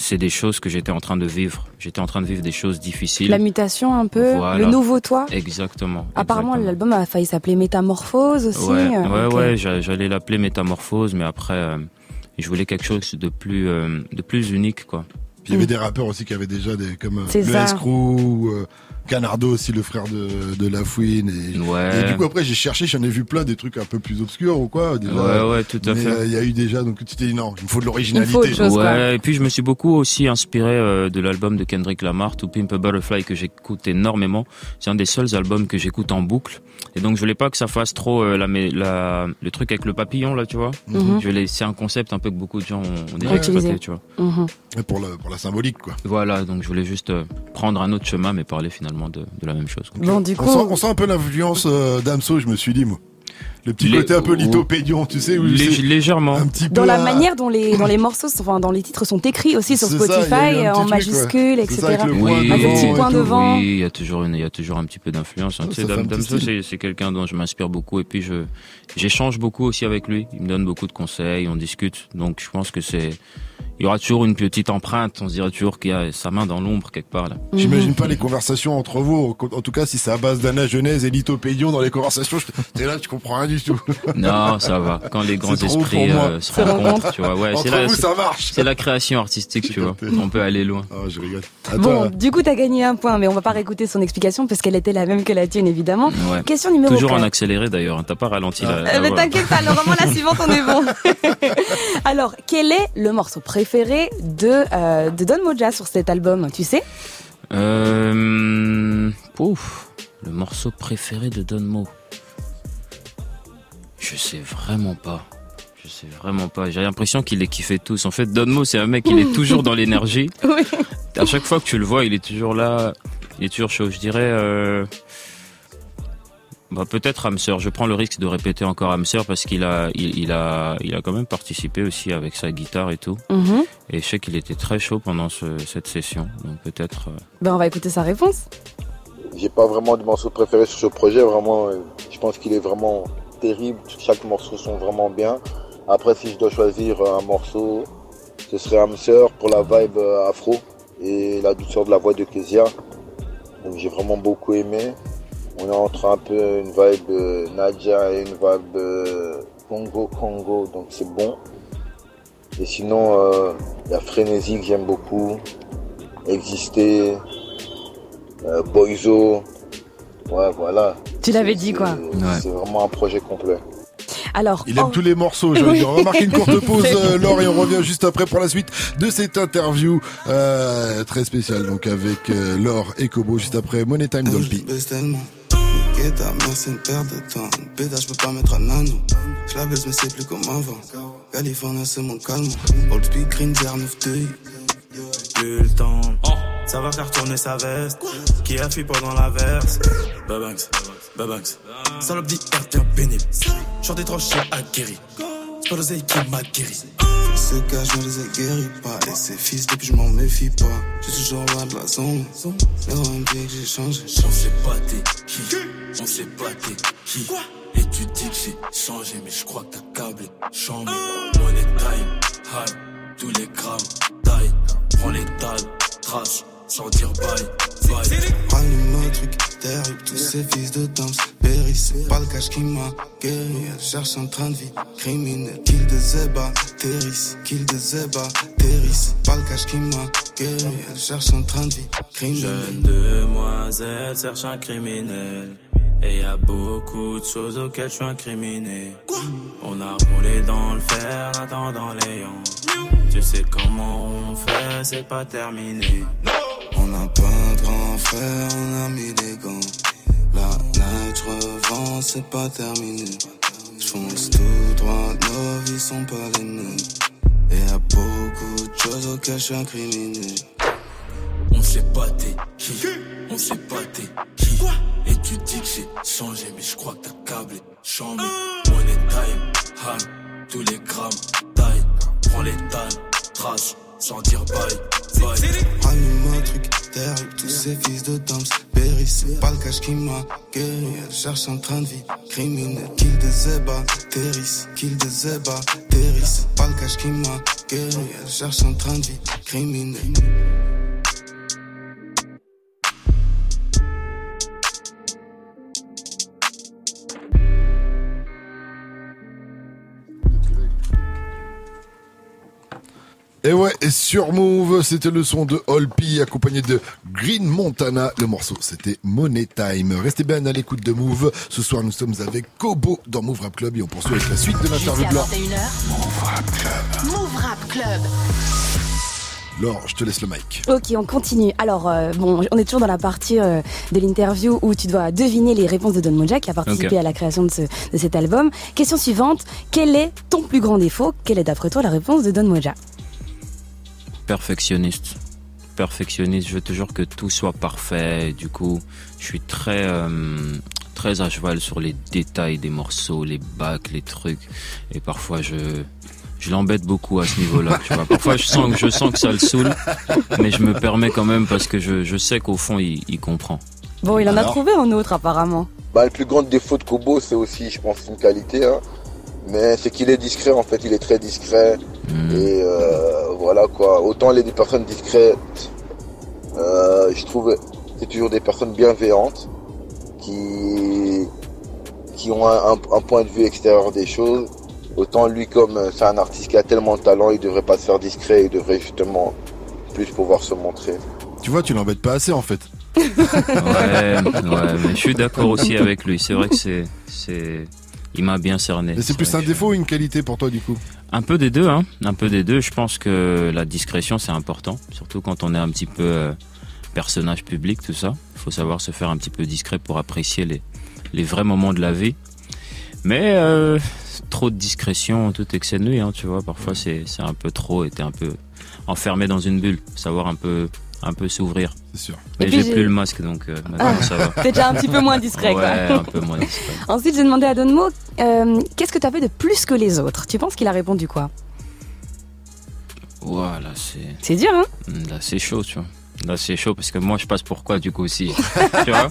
c'est des choses que j'étais en train de vivre. J'étais en train de vivre des choses difficiles. La mutation un peu, le nouveau toi. Exactement. Apparemment, l'album a failli s'appeler Métamorphose aussi. Ouais, ouais, ouais j'allais l'appeler Métamorphose, mais après, euh, je voulais quelque chose de plus, euh, de plus unique, quoi il y avait des rappeurs aussi qui avaient déjà des comme euh, le Escrew, euh, Canardo aussi le frère de, de Lafouine et, ouais. et du coup après j'ai cherché j'en ai vu plein des trucs un peu plus obscurs ou quoi déjà, ouais ouais tout à mais, fait. euh, il y a eu déjà donc tu t'es dit non il me faut de l'originalité. ouais et puis je me suis beaucoup aussi inspiré euh, de l'album de Kendrick Lamar To Pimp a Butterfly que j'écoute énormément. C'est un des seuls albums que j'écoute en boucle. Et donc je voulais pas que ça fasse trop euh, la, la le truc avec le papillon là tu vois. Mm je c'est un concept un peu que beaucoup de gens ont, déjà exploité tu vois. Mhm. pour le pour la symbolique quoi voilà donc je voulais juste prendre un autre chemin mais parler finalement de, la même chose. Bon, du coup, on, sent, un peu l'influence euh, d'Amso, je me suis dit, moi. Le petit côté un peu lithopédion, tu sais. légèrement. Un petit dans la manière dont les, dans les morceaux, enfin, dans les titres sont écrits aussi sur Spotify, en majuscules, etc. avec, des petits points devant. Oui, il y a toujours une, il y a toujours un petit peu d'influence. Hein. Tu sais, Damso, c'est quelqu'un dont je m'inspire beaucoup et puis je, j'échange beaucoup aussi avec lui. Il me donne beaucoup de conseils, on discute. Donc, je pense que c'est, il y aura toujours une petite empreinte. On se dirait toujours qu'il y a sa main dans l'ombre quelque part. là. J'imagine pas les conversations entre vous. En tout cas, si c'est à base d'Anna Genèse et Lithopédion dans les conversations, t'es là, tu comprends rien du tout. Non, ça va. Quand les grands esprits euh, se rencontrent, tu vois. Ouais, c'est la, ça marche. C'est la création artistique, tu vois. On peut aller loin. Oh, je rigole. bon, du coup, t'as gagné un point, mais on va pas réécouter son explication parce qu'elle était la même que la tienne, évidemment. Ouais. Question numéro Toujours en accéléré d'ailleurs. Hein. T'as pas ralenti ah. la. Euh, T'inquiète pas. Normalement, la suivante, on est bon. Alors, quel est le morceau préféré de de, euh, de Don Moja sur cet album, tu sais? Euh, pouf, le morceau préféré de Don Mo. Je sais vraiment pas. Je sais vraiment pas. J'ai l'impression qu'il les kiffait tous. En fait, Don Mo, c'est un mec, il est toujours dans l'énergie. Oui. À chaque fois que tu le vois, il est toujours là. Il est toujours chaud. Je dirais, euh, bah, peut-être Hamster. Je prends le risque de répéter encore Hamster parce qu'il a, il, a, il a quand même participé aussi avec sa guitare et tout. Mhm. Et je sais qu'il était très chaud pendant cette session. Donc peut-être. Euh, ben, on va écouter sa réponse. J'ai pas vraiment de morceau préféré sur ce projet. Vraiment, euh, je pense qu'il est vraiment terrible. Chaque morceau sont vraiment bien. Après, si je dois choisir un morceau, ce serait Hamster pour la vibe euh, afro et la douceur de la voix de Kezia. Donc j'ai vraiment beaucoup aimé. On est entre un peu une vibe euh, Nadia et une vibe euh, Congo Congo, donc c'est bon. Et sinon, euh, il y a Frénésie que j'aime beaucoup, Exister, Boizo, ouais voilà. Tu l'avais dit quoi C'est vraiment un projet complet. Alors, il aime oh. tous les morceaux. Je vais remarquer une courte pause, Laure, et on revient juste après pour la suite de cette interview très spéciale, donc avec Laure et Kobo, juste après Money Time Dolby ta mère c'est une perte de temps. Pédage, je peux pas mettre un nano. Je la baisse, mais c'est plus comme avant. California, c'est mon calme. Old speed, green, vert, neuf deuil. Plus le temps. Ça va faire tourner sa veste. Qui a fui pendant la verse? Babanks, Babanks. Salope d'hier bien pénible. J'en des trop chers aguerris. C'est pas l'oseille qui m'a guéri. Ce cas, je ne les ai guéris pas. Et ces fils, depuis je m'en méfie pas. J'ai toujours loin de la zone. Mais on me dit que j'ai changé. On sait pas t'es qui. On sait pas t'es qui. Et tu dis que j'ai changé, mais je crois que t'as câblé. Chambé. Money time, high. Tous les grammes, taille. Prends les dalles, trash. Sans dire bye, bye. Allume un truc terrible, ces fils de dance c'est pas le cash qui m'a guéri. Elle cherche un train de vie criminel. Kill de Zeba, Terris. Kill de Zeba, Terris. Pas le cash qui m'a guéri. Elle cherche un train de vie criminel. Jeune demoiselle cherche un criminel. Et y a beaucoup de choses auxquelles je suis incriminé. On a roulé dans le fer, attendant les lions. Tu sais comment on fait, c'est pas terminé. On a pas de grand frère, on a mis les gants. La night, revends, c'est pas terminé. J'fonce tout droit, nos vies sont pas les mêmes. Et y'a beaucoup de choses auxquelles j'suis incriminé. On sait pas t'es qui, on sait pas t'es qui. Et tu dis que j'ai changé, mais je crois que t'as câblé, chambé. Money time, hand, tous les grammes, taille. Prends les tannes, trash, sans dire bye. Allume un truc terrible, tous ces fils de dames périssent. Pas le cash qui m'a guéri. Elle cherche un train de vie criminel. Kill de Zeba, Terris. Kill de Zeba, Terris. Pas le qui m'a guéri. Elle cherche un train de vie criminel. Et ouais, et sur Move, c'était le son de Holpi accompagné de Green Montana. Le morceau, c'était Money Time. Restez bien à l'écoute de Move. Ce soir, nous sommes avec Kobo dans Move Rap Club et on poursuit avec la suite de l'interview de Laure. Move Rap Club. Move Rap Club. Laure, je te laisse le mic. Ok, on continue. Alors, euh, bon, on est toujours dans la partie euh, de l'interview où tu dois deviner les réponses de Don Moja qui a participé à la création de, ce, de cet album. Question suivante, quel est ton plus grand défaut? Quelle est d'après toi la réponse de Don Moja? Perfectionniste. Perfectionniste, je veux toujours que tout soit parfait. Du coup, je suis très euh, très à cheval sur les détails des morceaux, les bacs, les trucs. Et parfois, je je l'embête beaucoup à ce niveau-là. Parfois, je sens que je sens que ça le saoule, mais je me permets quand même parce que je, je sais qu'au fond, il, il, comprend. Bon, il en a trouvé un autre apparemment. Bah, le plus grand défaut de Kobo, c'est aussi, je pense, une qualité. Hein. Mais c'est qu'il est discret, en fait, il est très discret. Hmm. Et euh, voilà quoi. Autant les personnes discrètes, euh, je trouve c'est toujours des personnes bienveillantes qui qui ont un, point de vue extérieur des choses. Autant lui comme c'est un artiste qui a tellement de talent, il devrait pas se faire discret, il devrait justement plus pouvoir se montrer. Tu vois, tu l'embêtes pas assez en fait. ouais, ouais, mais je suis d'accord aussi avec lui. C'est vrai que c'est c'est il m'a bien cerné. c'est plus un défaut ou une qualité pour toi du coup Un peu des deux, hein. Un peu des deux. Je pense que la discrétion c'est important, surtout quand on est un petit peu euh, personnage public, tout ça. Il faut savoir se faire un petit peu discret pour apprécier les, les vrais moments de la vie. Mais euh, trop de discrétion, tout excès de nuit, hein, tu vois. Parfois, c'est un peu trop et t'es un peu enfermé dans une bulle. Savoir un peu un peu s'ouvrir. C'est sûr. Mais j'ai plus le masque, donc euh, maintenant ça va. T'es déjà un petit peu moins discret, ouais, un peu moins discret. Ensuite, j'ai demandé à Donmo, euh, qu'est-ce que tu as fait de plus que les autres? Tu penses qu'il a répondu quoi? Voilà, c'est... C'est dur, hein? Là, c'est chaud, tu vois. Là, c'est chaud parce que moi, je passe pour quoi, du coup, aussi? tu vois?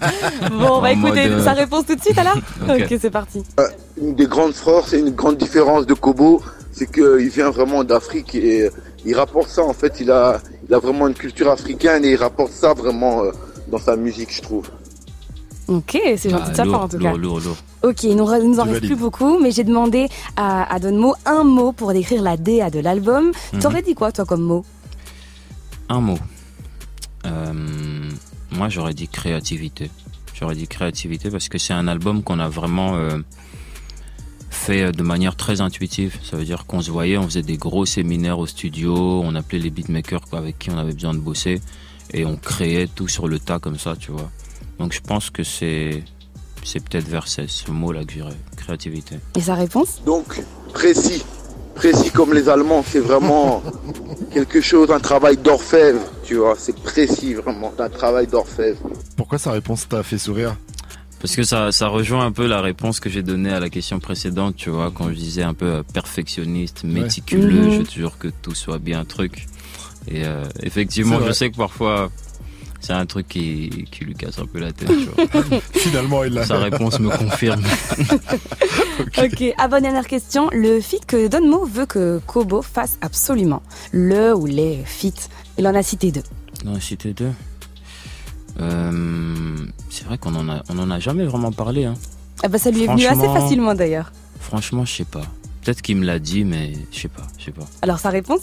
Bon, on va écouter sa réponse tout de suite, alors? Ok, c'est parti. Euh, une des grandes forces et une grande différence de Kobo, c'est qu'il vient vraiment d'Afrique et il rapporte ça, en fait, il a, il a vraiment une culture africaine et il rapporte ça vraiment euh, dans sa musique, je trouve. Ok, c'est gentil de sa part en tout cas. Lourd, lourd. Ok, il nous, nous en reste plus beaucoup, mais j'ai demandé à, à Donmo un mot pour décrire la DA de l'album. Mhm. T'aurais dit quoi toi comme mot? Un mot. Euh, moi j'aurais dit créativité. J'aurais dit créativité parce que c'est un album qu'on a vraiment euh, fait de manière très intuitive. Ça veut dire qu'on se voyait, on faisait des gros séminaires au studio, on appelait les beatmakers avec qui on avait besoin de bosser et on créait tout sur le tas comme ça, tu vois. Donc je pense que c'est c'est peut-être vers ce, ce mot-là que j'irais, créativité. Et sa réponse? Donc précis, précis comme les Allemands, c'est vraiment quelque chose, un travail d'orfèvre, tu vois. C'est précis vraiment, un travail d'orfèvre. Pourquoi sa réponse t'a fait sourire? Parce que ça, ça rejoint un peu la réponse que j'ai donnée à la question précédente, tu vois, quand je disais un peu perfectionniste, méticuleux, Mhm. je veux toujours que tout soit bien truc. Et euh, effectivement, je sais que parfois, c'est un truc qui, qui lui casse un peu la tête, tu vois. Finalement, il l'a. Sa réponse me confirme. ok, à bonne dernière question. Le feat que Donmo veut que Kobo fasse absolument. Le ou les feats. Il en a cité deux. Il en a cité deux. Euh, c'est vrai qu'on en a, on en a jamais vraiment parlé, hein. Ah bah ça lui est venu assez facilement d'ailleurs. Franchement, je sais pas. Peut-être qu'il me l'a dit, mais je sais pas, je sais pas. Alors sa réponse?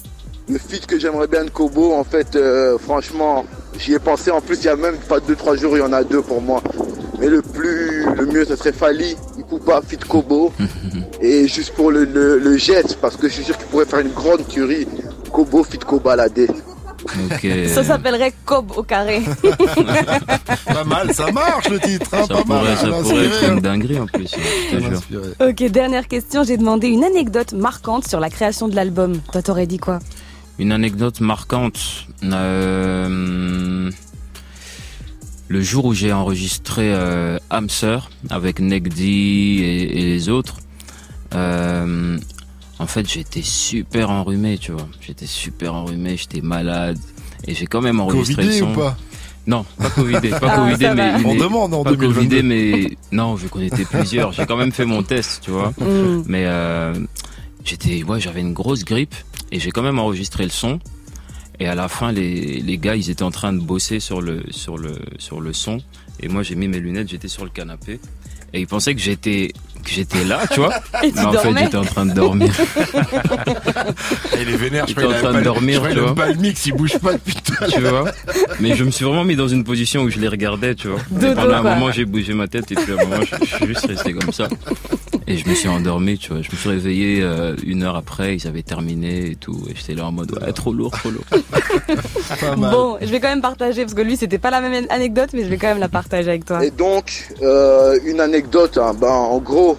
Le feat que j'aimerais bien de Kobo, en fait, euh, franchement, j'y ai pensé. En plus, il y a même pas deux, trois jours, il y en a deux pour moi. Mais le plus, le mieux, ce serait Fali, Ikupa, fit Kobo. et juste pour le, le, le geste, parce que je suis sûr qu'il pourrait faire une grande tuerie. Kobo, fit Ça s'appellerait Kob au carré. Pas mal, ça marche le titre, hein, Ça pas pourrait, mal. ça m'a pourrait inspiré, être une hein. dinguerie en plus, je te Ça m'a jure. inspiré. ok, dernière question. J'ai demandé une anecdote marquante sur la création de l'album. Toi t'aurais dit quoi? Une anecdote marquante. euh, le jour où j'ai enregistré euh, Hamster avec Negdi et, et les autres, euh, en fait j'étais super enrhumé, tu vois. J'étais super enrhumé, j'étais malade. Et j'ai quand même enregistré Covidé le son. ou pas? Non, pas Covidé, pas Ah, Covidé, mais On demande en pas 2022. Covidé, mais non, vu qu'on était plusieurs, j'ai quand même fait mon test, tu vois. Hmm. Mais euh, j'étais, ouais, j'avais une grosse grippe et j'ai quand même enregistré le son. Et à la fin, les, les gars, ils étaient en train de bosser sur le, sur le, sur le son. Et moi, j'ai mis mes lunettes, j'étais sur le canapé. Et ils pensaient que j'étais, que j'étais là, tu vois. Et tu Mais en fait, j'étais en train de dormir. Il est vénère, je Il crois en train de dormir, je crois tu vois. pas le mix, il bouge pas depuis tout à tu l'heure. vois. Mais je me suis vraiment mis dans une position où je les regardais, tu vois. Et pendant un moment, j'ai bougé ma tête et puis à un moment, je, je suis juste resté comme ça. Et je me suis endormi, tu vois. Je me suis réveillé euh, une heure après, ils avaient terminé et tout. Et j'étais là en mode, ouais, trop lourd, trop lourd. Pas mal. Bon, je vais quand même partager parce que lui c'était pas la même anecdote, mais je vais quand même la partager avec toi. Et donc, euh, une anecdote, hein, ben, en gros,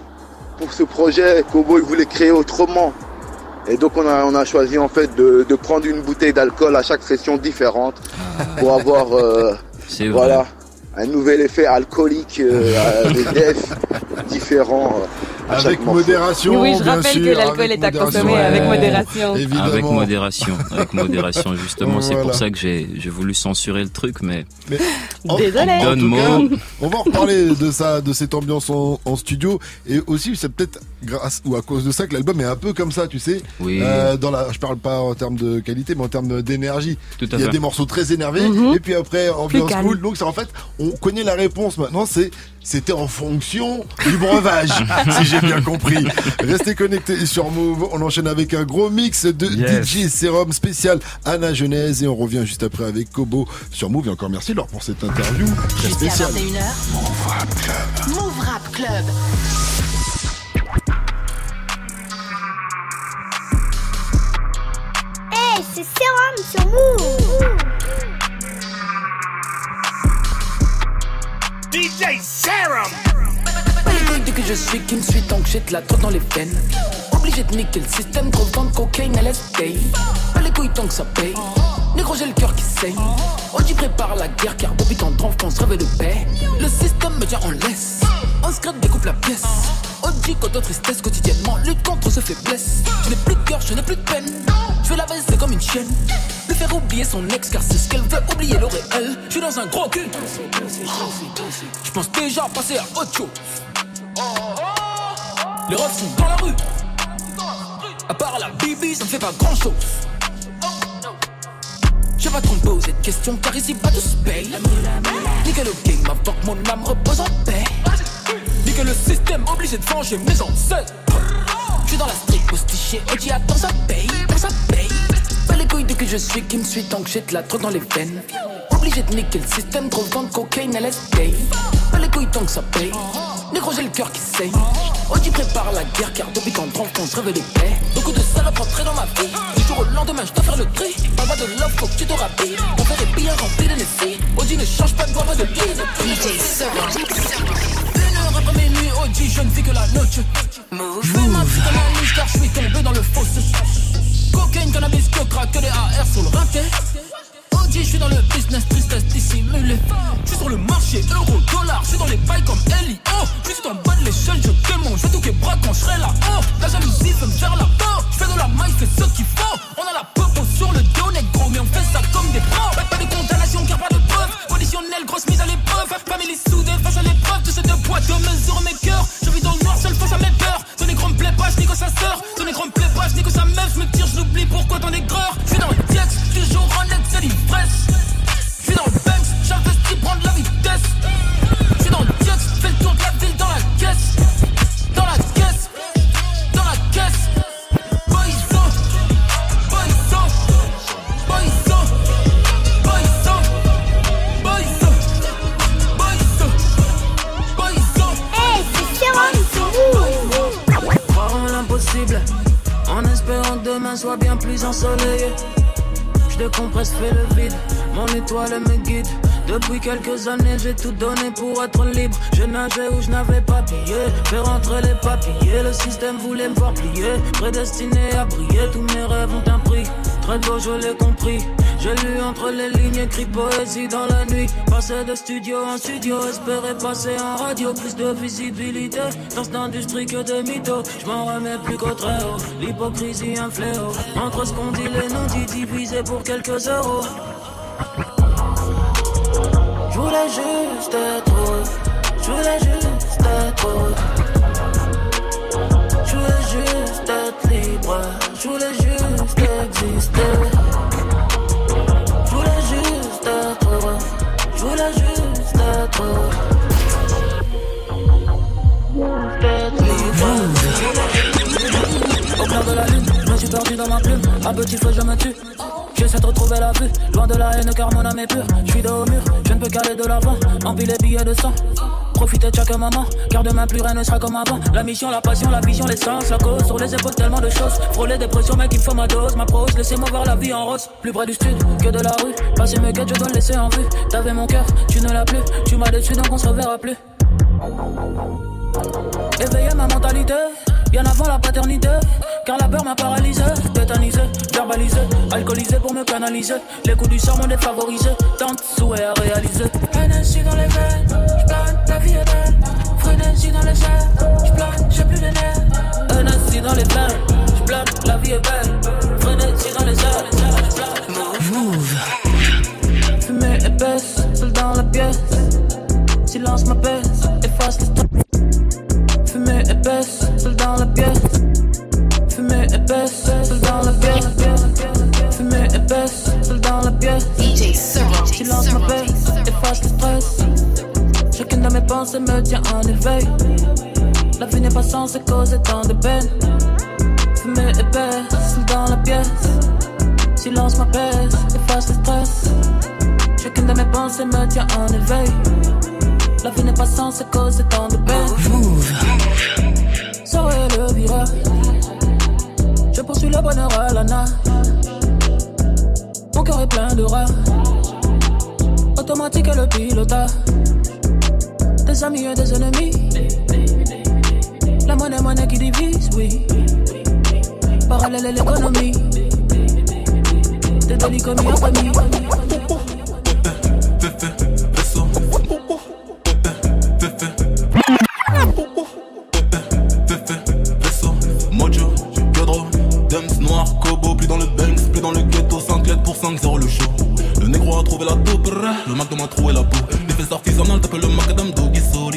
pour ce projet, Kobo, il voulait créer autrement. Et donc, on a, on a choisi, en fait, de, de prendre une bouteille d'alcool à chaque session différente pour avoir, euh, vrai. voilà, un nouvel effet alcoolique, euh, des defs différents. Avec modération. oui, je bien rappelle sûr, que l'alcool avec est à modération. consommer avec modération. Évidemment. Avec modération, avec modération justement. C'est Voilà. pour ça que j'ai j'ai voulu censurer le truc, mais En- Désolé. en tout cas, On va en reparler de ça, de cette ambiance en, en studio, et aussi c'est peut-être grâce ou à cause de ça que l'album est un peu comme ça, tu sais. oui, Euh, dans la, je parle pas en termes de qualité, mais en termes d'énergie. tout à Il y a fait. des morceaux très énervés, Mhm. et puis après ambiance cool. Donc c'est en fait, on connaît la réponse maintenant. C'est c'était en fonction du breuvage, si j'ai bien compris. Restez connectés sur Move. On enchaîne avec un gros mix de Yes. DJ Serum spécial Anna Genèse et on revient juste après avec Kobo sur Move. Et encore merci Laure pour cette interview très spéciale. 21h. Move Rap Club. Move Rap Club. Hey, c'est Sérum sur Move. DJ Serum. Dès que je suis qui me suit tant que j'ai de la drogue dans les veines. Obligé de niquer le système, trop de cocaine à l'SK. Pas les couilles tant que ça paye. Négro, j'ai le cœur qui saigne. Oji prépare la guerre car depuis quand d'enfance rêve de paix. Le système me tient en laisse. On se découpe la pièce. Quand de tristesse quotidiennement, lutte contre ce faiblesse. Je n'ai plus de cœur, je n'ai plus de peine. Je vais la baisser comme une chienne. Lui faire oublier son ex car c'est ce qu'elle veut oublier le réel. Je suis dans un gros cul. Je pense déjà passer à autre chose. Les refs sont dans la rue. À part la bibi, ça ne fait pas grand chose. J'ai pas trop me poser de questions car ici pas de paye. Nickel le game avant que mon âme repose en paix. Nickel le système obligé de venger mes ancêtres. J'suis dans la street postiché, Oji attends ça paye, attends ça paye. Pas les couilles de que je suis qui me suis tant que j'ai de la drogue dans les veines. Obligé de niquer le système, trop de cocaine à l'SK. Pas les couilles tant que ça paye. Négro, j'ai le cœur qui saigne. Oji prépare la guerre car depuis quand on se rêve de paix. Beaucoup de salopes rentrées dans ma vie. Du jour au lendemain, je dois faire le tri. Parle de love, faut que tu te rappelles. On fait des bien remplis de laisser. Oji ne change pas de voix, pas de guise. Je ne vis que la noche. Je fais ma vie comme un car je suis tombé dans le fosse. Cocaine, cannabis, que crack, que des AR sur le raquet je suis dans le business, tristesse dissimulée. Je suis sur le marché, euro, dollar, je suis dans les bails comme Ellie. Oh, juste en bas de l'échelle, je démonte, je vais tout bras quand je serai là. Oh, la jalousie veut me faire la peau. Je décompresse, fais le vide, mon étoile me guide. Depuis quelques années, j'ai tout donné pour être libre. Je nageais où je n'avais pas pillé. Fais rentrer les papiers, le système voulait me voir plier. Prédestiné à briller, tous mes rêves ont un prix. Très beau, je l'ai compris. J'ai lu entre les lignes, écrit poésie dans la nuit. Passer de studio en studio, espérer passer en radio. Plus de visibilité dans cette industrie que de mythos. Je m'en remets plus qu'au très haut. L'hypocrisie, un fléau. Entre ce qu'on dit, les non-dits divisés pour quelques euros. Je voulais juste être heureux. Je juste être heureux. Je juste être libre. Je voulais juste exister. Voulais juste. Être libre. Au clair de la lune, je me suis perdu dans ma plume. Un petit feu, je me tue. J'essaie de retrouver la vue, loin de la haine car mon âme est pure. Je suis dos au mur, je ne peux qu'aller de l'avant. Empile les billets de sang. Profitez de chaque moment, car demain plus rien ne sera comme avant. La mission, la passion, la vision, l'essence, la cause. Sur les épaules, tellement de choses. Frôler des pressions, mec, il faut ma dose. M'approche, laissez-moi voir la vie en rose. Plus près du stud que de la rue. Passer mes quêtes, je dois le laisser en vue. T'avais mon cœur, tu ne l'as plus. Tu m'as déçu, donc on se reverra plus. Éveiller ma mentalité, bien avant la paternité. Car la peur m'a paralysé, tétanisé, verbalisé, alcoolisé pour me canaliser. Les coups du sort m'ont défavorisé, tant de souhaits à réaliser. Hennessy dans les veines, j'plane, la vie est belle. Frénésie dans les airs, j'plane, j'ai plus de nerfs. Hennessy dans les veines, j'plane, la vie est belle. Frénésie dans les airs, j'plane. Move. Fumée épaisse, seul dans la pièce. Silence m'apaise, efface le stress. Fumée épaisse, seul dans la pièce. Fumée épaisse, seul dans la pièce. Fumée épaisse, seul dans la pièce. DJ Serum. Silence m'apaise, efface le stress. Chacune de mes pensées me tient en éveil. La vie n'est pas censée causer tant de peine. Fumée épaisse, seul dans la pièce. Silence m'apaise, efface le stress. Chacune de mes pensées me tient en éveil. La vie n'est pas censée causer tant de peine. Move ça relevira. Je poursuis le bonheur à l'ana. Mon cœur est plein de rats. Automatique et le pilota. Des amis et des ennemis. La monnaie, monnaie qui divise, oui. Parallèle à l'économie. Des délits en famille. comme un trou et la boue. Des faits le macadam doggy solide.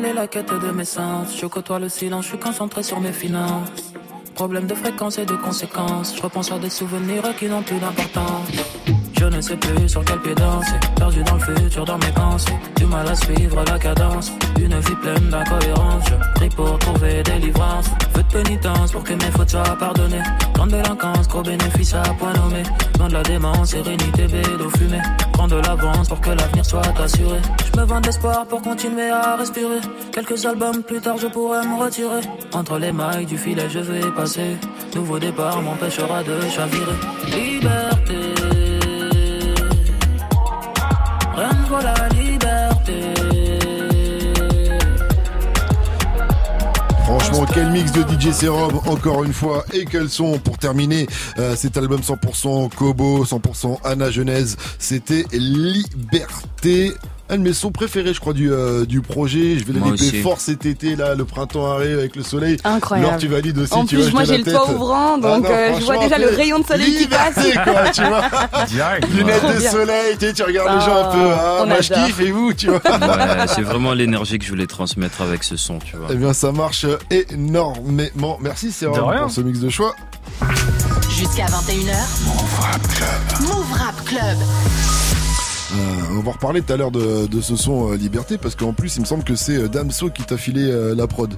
Telle est la quête de mes sens. Je côtoie le silence, je suis concentré sur mes finances. Problème de fréquence et de conséquences. Je repense à des souvenirs qui n'ont plus d'importance. Je ne sais plus sur quel pied danser. Perdu dans le futur, dans mes pensées. Du mal à suivre la cadence. Une vie pleine d'incohérence. Je prie pour trouver délivrance. Feu de pénitence pour que mes fautes soient pardonnées. Grande délinquance, gros bénéfice à point nommé. Dans de la démence, sérénité, bédo fumée de l'avance pour que l'avenir soit assuré. Je me vends d'espoir pour continuer à respirer. Quelques albums plus tard, je pourrais me retirer. Entre les mailles du filet, je vais passer. Nouveau départ m'empêchera de chavirer. Libère Franchement, quel mix de DJ Serum encore une fois et quels sont pour terminer euh, cet album 100% Kobo, 100% Anna Genèse. C'était Liberté un de mes sons préférés, je crois, du, euh, du projet. Je vais les développer fort cet été, là, le printemps arrive avec le soleil. Incroyable. Alors tu valides aussi, en tu plus, moi j'ai le toit ouvrant, ah donc euh, je vois déjà le rayon de soleil qui passe. quoi, tu vois. Lunettes de soleil, tu, sais, tu regardes les gens un peu. Ah, moi je kiffe et vous, tu vois. Ouais, c'est vraiment l'énergie que je voulais transmettre avec ce son, tu vois. Eh bien, ça marche énormément. Merci, c'est pour ce mix de choix. Jusqu'à 21h. Move Rap Club. Move Rap Club. Euh, on va reparler tout à l'heure de, ce son euh, Liberté parce qu'en plus il me semble que c'est euh, Damso qui t'a filé la prod.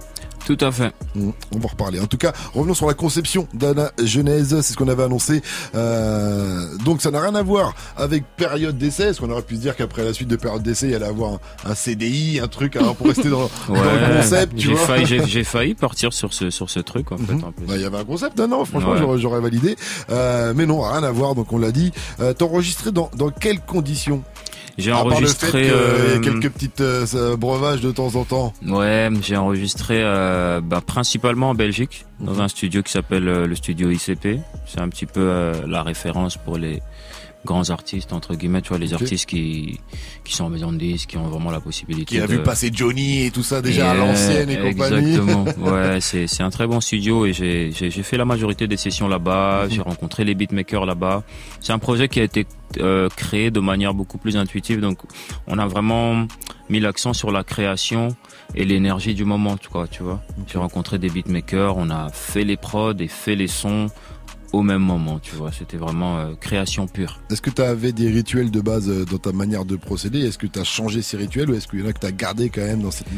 Tout à fait. Mmh, on va reparler. En tout cas, revenons sur la conception d'Anna Genèse, c'est ce qu'on avait annoncé. Euh, donc ça n'a rien à voir avec période d'essai, parce qu'on aurait pu se dire qu'après la suite de période d'essai, il allait avoir un, CDI, un truc hein, pour rester dans, ouais, dans le concept. J'ai failli, j'ai failli partir sur ce sur ce truc en fait. Mmh. Bah, il y avait un concept, non, non franchement, ouais. j'aurais validé. Euh, mais non, rien à voir. Donc on l'a dit. Euh, dans dans quelles conditions? J'ai enregistré euh, quelques petites euh, breuvages de temps en temps. Ouais, j'ai enregistré euh, bah, principalement en Belgique, dans mhm. un studio qui s'appelle euh, le studio ICP. C'est un petit peu euh, la référence pour les grands artistes entre guillemets tu vois les artistes qui qui sont en maison de disques qui ont vraiment la possibilité qui a vu passer Johnny et tout ça déjà à l'ancienne et compagnie. exactement. Ouais c'est c'est un très bon studio et j'ai j'ai fait la majorité des sessions là-bas. Mhm. j'ai rencontré les beatmakers là-bas. C'est un projet qui a été euh, créé de manière beaucoup plus intuitive. Donc on a vraiment mis l'accent sur la création et l'énergie du moment tu vois tu vois. J'ai rencontré des beatmakers on a fait les prods et fait les sons au même moment, tu vois. C'était vraiment euh, création pure. Est-ce que tu avais des rituels de base euh, dans ta manière de procéder? Est-ce que tu as changé ces rituels ou est-ce qu'il y en a que tu as gardé quand même dans cette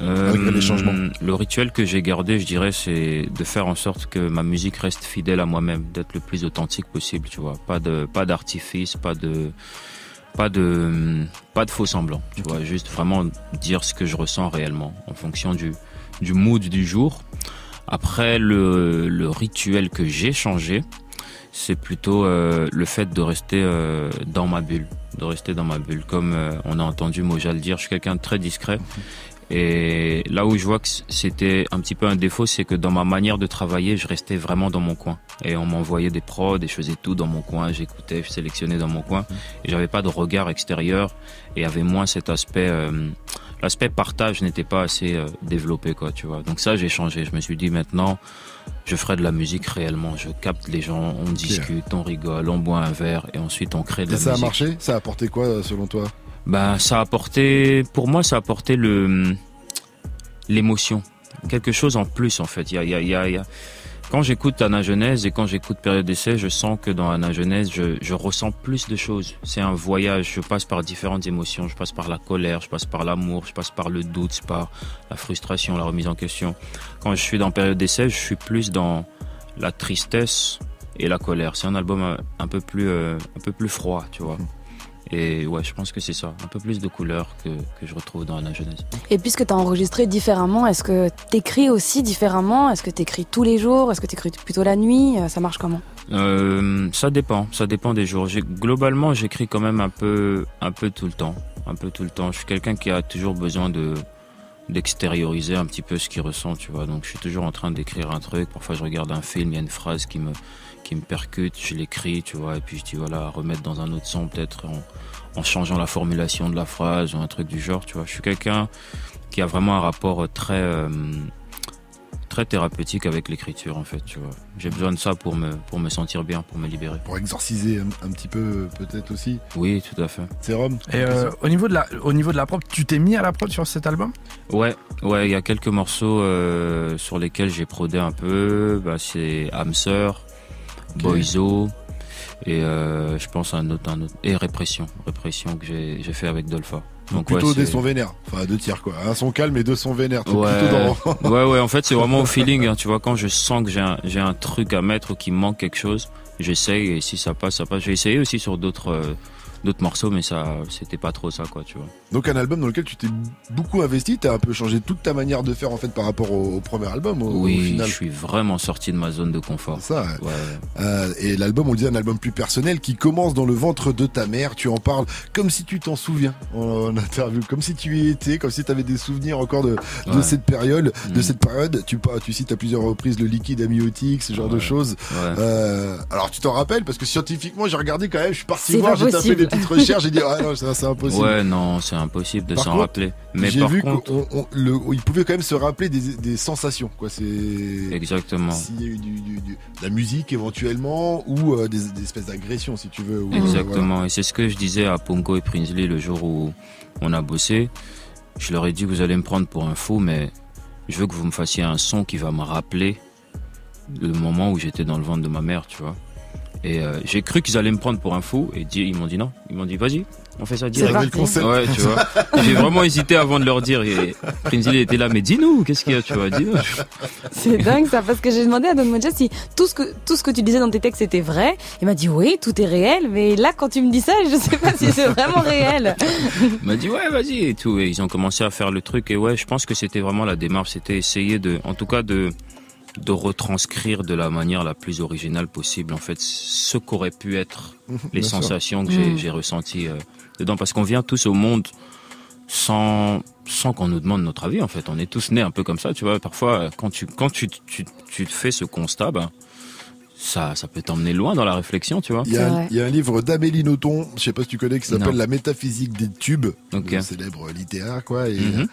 malgré les changements? Euh, Le rituel que j'ai gardé, je dirais, c'est de faire en sorte que ma musique reste fidèle à moi-même, d'être le plus authentique possible, tu vois. Pas de pas d'artifice, pas de pas de pas de faux semblants, tu vois. Juste vraiment dire ce que je ressens réellement en fonction du du mood du jour. Après, le, le rituel que j'ai changé, c'est plutôt euh, le fait de rester euh, dans ma bulle, de rester dans ma bulle. Comme euh, on a entendu Moja le dire, je suis quelqu'un de très discret. Et là où je vois que c'était un petit peu un défaut, c'est que dans ma manière de travailler, je restais vraiment dans mon coin. Et on m'envoyait des prods et je faisais tout dans mon coin, j'écoutais, je sélectionnais dans mon coin. Et j'avais pas de regard extérieur et avait moins cet aspect l'aspect partage n'était pas assez euh, développé quoi tu vois. Donc ça j'ai changé. Je me suis dit maintenant je ferai de la musique réellement. Je capte les gens on discute on rigole on boit un verre et ensuite on crée de et ça a marché? Ça a apporté quoi euh, selon toi? Ben ça a apporté pour moi ça a apporté le l'émotion. Quelque chose en plus en fait. Il y a il y a il y a, y a quand j'écoute Anna Genèse et quand j'écoute Période d'essai, je sens que dans Anna Genèse, je, je ressens plus de choses. C'est un voyage, je passe par différentes émotions, je passe par la colère, je passe par l'amour, je passe par le doute, par la frustration, la remise en question. Quand je suis dans Période d'essai, je suis plus dans la tristesse et la colère. C'est un album un peu plus, euh, un peu plus froid, tu vois. Et ouais, je pense que c'est ça, un peu plus de couleurs que, que je retrouve dans la Genèse. Et puisque tu as enregistré différemment, est-ce que tu écris aussi différemment? Est-ce que tu écris tous les jours? Est-ce que tu écris plutôt la nuit? Ça marche comment? Euh, Ça dépend, ça dépend des jours. Globalement, j'écris quand même un peu, un peu tout le temps. Un peu tout le temps. Je suis quelqu'un qui a toujours besoin de d'extérioriser un petit peu ce qu'il ressent, tu vois. Donc je suis toujours en train d'écrire un truc. Parfois je regarde un film, il y a une phrase qui me qui me percute, je l'écris, tu vois, et puis je dis voilà, remettre dans un autre son peut-être en, en changeant la formulation de la phrase ou un truc du genre, tu vois. Je suis quelqu'un qui a vraiment un rapport très euh, très thérapeutique avec l'écriture en fait, tu vois. J'ai besoin de ça pour me pour me sentir bien, pour me libérer. Pour exorciser un, petit peu peut-être aussi. Oui, tout à fait. C'est Rome. Et euh, au niveau de la au niveau de la prod, tu t'es mis à la prod sur cet album? Ouais, ouais, il y a quelques morceaux euh, sur lesquels j'ai prodé un peu, bah c'est Hamster, okay. Boizo et euh, je pense à un autre, un autre. Et répression. Répression que j'ai fait avec Dolpha. Donc, plutôt ouais, des sons vénères. Enfin deux tiers quoi. Un son calme et deux sons vénères. Ouais. Dans... ouais ouais en fait c'est vraiment au feeling hein, tu vois quand je sens que j'ai un j'ai un truc à mettre ou qu'il manque quelque chose j'essaye et si ça passe ça passe. J'ai essayé aussi sur d'autres euh, d'autres morceaux, mais ça, c'était pas trop ça, quoi, tu vois. Donc un album dans lequel tu t'es beaucoup investi, t'as un peu changé toute ta manière de faire en fait par rapport au, au premier album. Au, oui, au final. je suis vraiment sorti de ma zone de confort. Ça. Ouais. Euh, et l'album, on le dit, un album plus personnel qui commence dans le ventre de ta mère. Tu en parles comme si tu t'en souviens en, interview, comme si tu y étais, comme si tu avais des souvenirs encore de, de ouais. cette période, mmh. de cette période. Tu tu cites à plusieurs reprises le liquide amniotique, ce genre ouais. de choses. Euh, alors tu t'en rappelles? Parce que scientifiquement, j'ai regardé quand même, je suis parti voir, j'ai tapé des petite recherche, j'ai dit ah non, c'est impossible. Ouais, non, c'est impossible de s'en rappeler. Mais j'ai vu qu'il pouvait quand même se rappeler des, sensations, quoi. C'est exactement. S'il y a eu du, de la musique éventuellement ou euh, des, espèces d'agressions, si tu veux. exactement. Et c'est ce que je disais à Pongo et Prinsley le jour où on a bossé. Je leur ai dit vous allez me prendre pour un fou, mais je veux que vous me fassiez un son qui va me rappeler le moment où j'étais dans le ventre de ma mère, tu vois. Et euh, j'ai cru qu'ils allaient me prendre pour un fou et ils m'ont dit non. Ils m'ont dit vas-y, on fait ça direct. Ouais, tu vois. j'ai vraiment hésité avant de leur dire. Et Prinsley était là, mais dis-nous, qu'est-ce qu'il y a, tu vois, dis-nous. C'est dingue ça, parce que j'ai demandé à Don Moja si tout ce que tout ce que tu disais dans tes textes était vrai. Il m'a dit oui, tout est réel, mais là quand tu me dis ça, je sais pas si c'est vraiment réel. Il m'a dit ouais, vas-y et tout. Et ils ont commencé à faire le truc et ouais, je pense que c'était vraiment la démarche, c'était essayer de, en tout cas de de retranscrire de la manière la plus originale possible en fait ce qu'auraient pu être mhm, les sensations que j'ai mm. ressenties euh, dedans. Parce qu'on vient tous au monde sans sans qu'on nous demande notre avis en fait. On est tous nés un peu comme ça tu vois. Parfois quand tu quand tu tu, tu fais ce constat ben, ça, ça peut t'emmener loin dans la réflexion, tu vois. Il y a, un, livre d'Amélie Nothomb, je sais pas si tu connais, qui s'appelle La métaphysique des tubes, un célèbre littéraire, quoi. Et, mhm.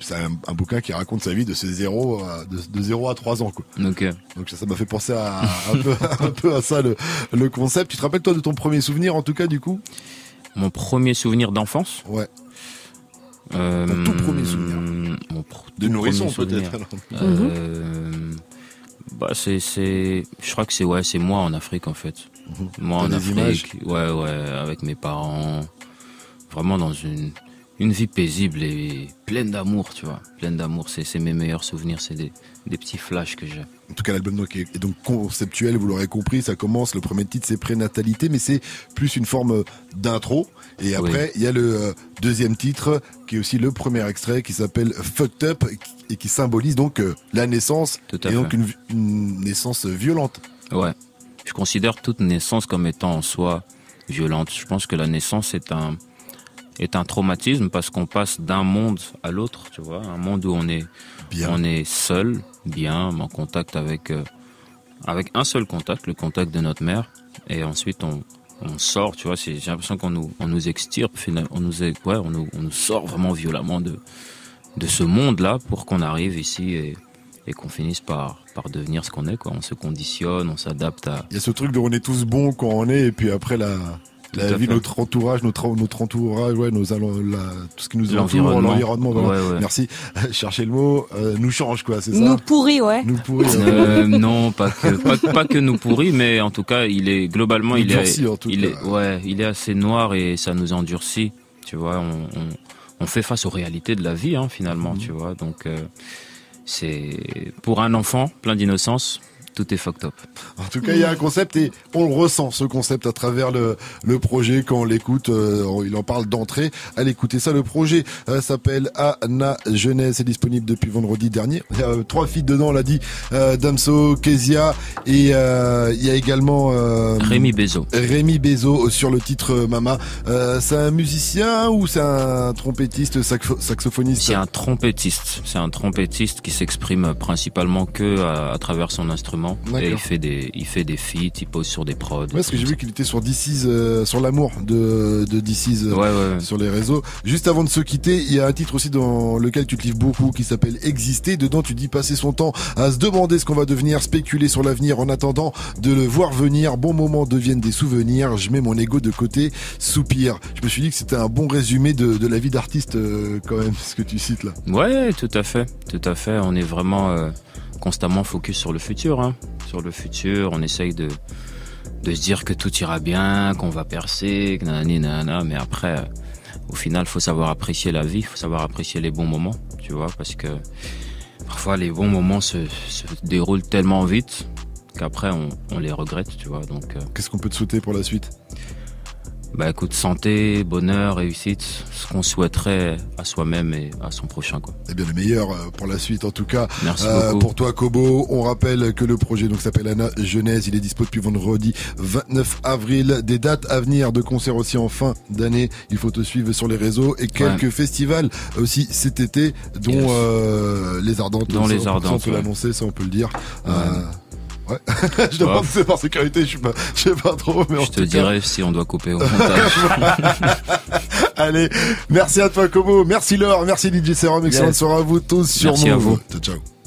c'est un, bouquin qui raconte sa vie de ses zéro, de, 0 à 3 ans, quoi. Donc ça m'a fait penser à, un, peu, à ça, le, concept. Tu te rappelles, toi, de ton premier souvenir, en tout cas, du coup? Mon premier souvenir d'enfance? Ouais. Euh, tout premier souvenir. de nourrisson, peut-être. Euh, bah c'est c'est je crois que c'est ouais c'est moi en Afrique en fait. Mhm. moi en Afrique ouais ouais avec mes parents. Vraiment dans une une vie paisible et pleine d'amour tu vois pleine d'amour c'est mes meilleurs souvenirs c'est des des petits flashs que j'ai en tout cas l'album est donc conceptuel vous l'aurez compris ça commence le premier titre c'est prénatalité mais c'est plus une forme d'intro et après il y a le euh, deuxième titre qui est aussi le premier extrait qui s'appelle Fucked Up et qui symbolise donc euh, la naissance et donc une, naissance violente. Ouais. Je considère toute naissance comme étant en soi violente. Je pense que la naissance est un est un traumatisme parce qu'on passe d'un monde à l'autre, tu vois, un monde où on est bien. on est seul, bien, en contact avec euh, avec un seul contact, le contact de notre mère, et ensuite on on sort, tu vois, j'ai l'impression qu'on nous on nous extirpe, on nous ouais, on nous on nous sort vraiment violemment de de ce monde-là pour qu'on arrive ici et, et qu'on finisse par, par devenir ce qu'on est. Quoi. On se conditionne, on s'adapte à... Il y a ce truc de on est tous bons quand on est, et puis après la, la vie, notre entourage, notre, notre entourage, ouais, nos, la, tout ce qui nous entoure, l'environnement, merci, cherchez le mot, euh, nous change quoi, c'est ça Nous pourrit, ouais. Nous pourrit. Euh, non, pas que, pas, pas, que nous pourrit, mais en tout cas, il est globalement, il, est, il est, ouais, il est assez noir et ça nous endurcit. Tu vois, on, on on fait face aux réalités de la vie hein, finalement, mhm. tu vois. Donc euh, c'est pour un enfant plein d'innocence, tout est fucked up. En tout cas, il y a un concept et on le ressent ce concept à travers le, le projet quand on l'écoute. Euh, il en parle d'entrée. Allez écouter ça. Le projet euh, s'appelle Anna Jeunesse. C'est disponible depuis vendredi dernier. Il y a euh, trois filles dedans, on l'a dit. Damso, Kezia et il y a également Rémi Bezo. Rémi Bezo sur le titre Mama. c'est un musicien ou c'est un trompettiste, saxophoniste? C'est un trompettiste. C'est un trompettiste qui s'exprime principalement que à travers son instrument et il fait des, il fait des feats, il pose sur des prods. Ouais, parce que j'ai vu qu'il était sur DC's, euh, sur l'amour de, de DC's euh, sur les réseaux. Juste avant de se quitter, il y a un titre aussi dans lequel tu te livres beaucoup qui s'appelle Exister. Dedans, tu dis passer son temps à se demander ce qu'on va devenir, spéculer sur l'avenir en attendant de le voir venir. Bon moment deviennent des souvenirs. Je mets mon ego de côté, soupir. Je me suis dit que c'était un bon résumé de, de la vie d'artiste euh, quand même, ce que tu cites là. Ouais, tout à fait, tout à fait. On est vraiment constamment focus sur le futur. Hein. Sur le futur, on essaye de, se dire que tout ira bien, qu'on va percer, que nanani, nanana, mais après, au final, faut savoir apprécier la vie, faut savoir apprécier les bons moments, tu vois, parce que parfois les bons moments se, déroulent tellement vite qu'après on, on, les regrette, tu vois. Donc, euh. qu'est-ce qu'on peut te souhaiter pour la suite? Bah écoute, santé, bonheur, réussite, ce qu'on souhaiterait à soi-même et à son prochain quoi. Eh bien le meilleur euh, pour la suite en tout cas. Merci euh, beaucoup. Pour toi Kobo, on rappelle que le projet donc s'appelle Anna Genèse, il est dispo depuis vendredi 29 avril. Des dates à venir de concerts aussi en fin d'année, il faut te suivre sur les réseaux et quelques festivals aussi cet été dont euh, les Ardentes. Dont les Ardentes. Ça on peut l'annoncer, ça on peut le dire. Euh, Ouais. je demande c'est par sécurité, je suis pas, je sais pas trop, mais Je te dirai si on doit couper au montage. Allez, merci à toi Como, merci Laure, merci DJ Serum, excellente soirée à vous tous sur Merci à vous. Ciao ciao.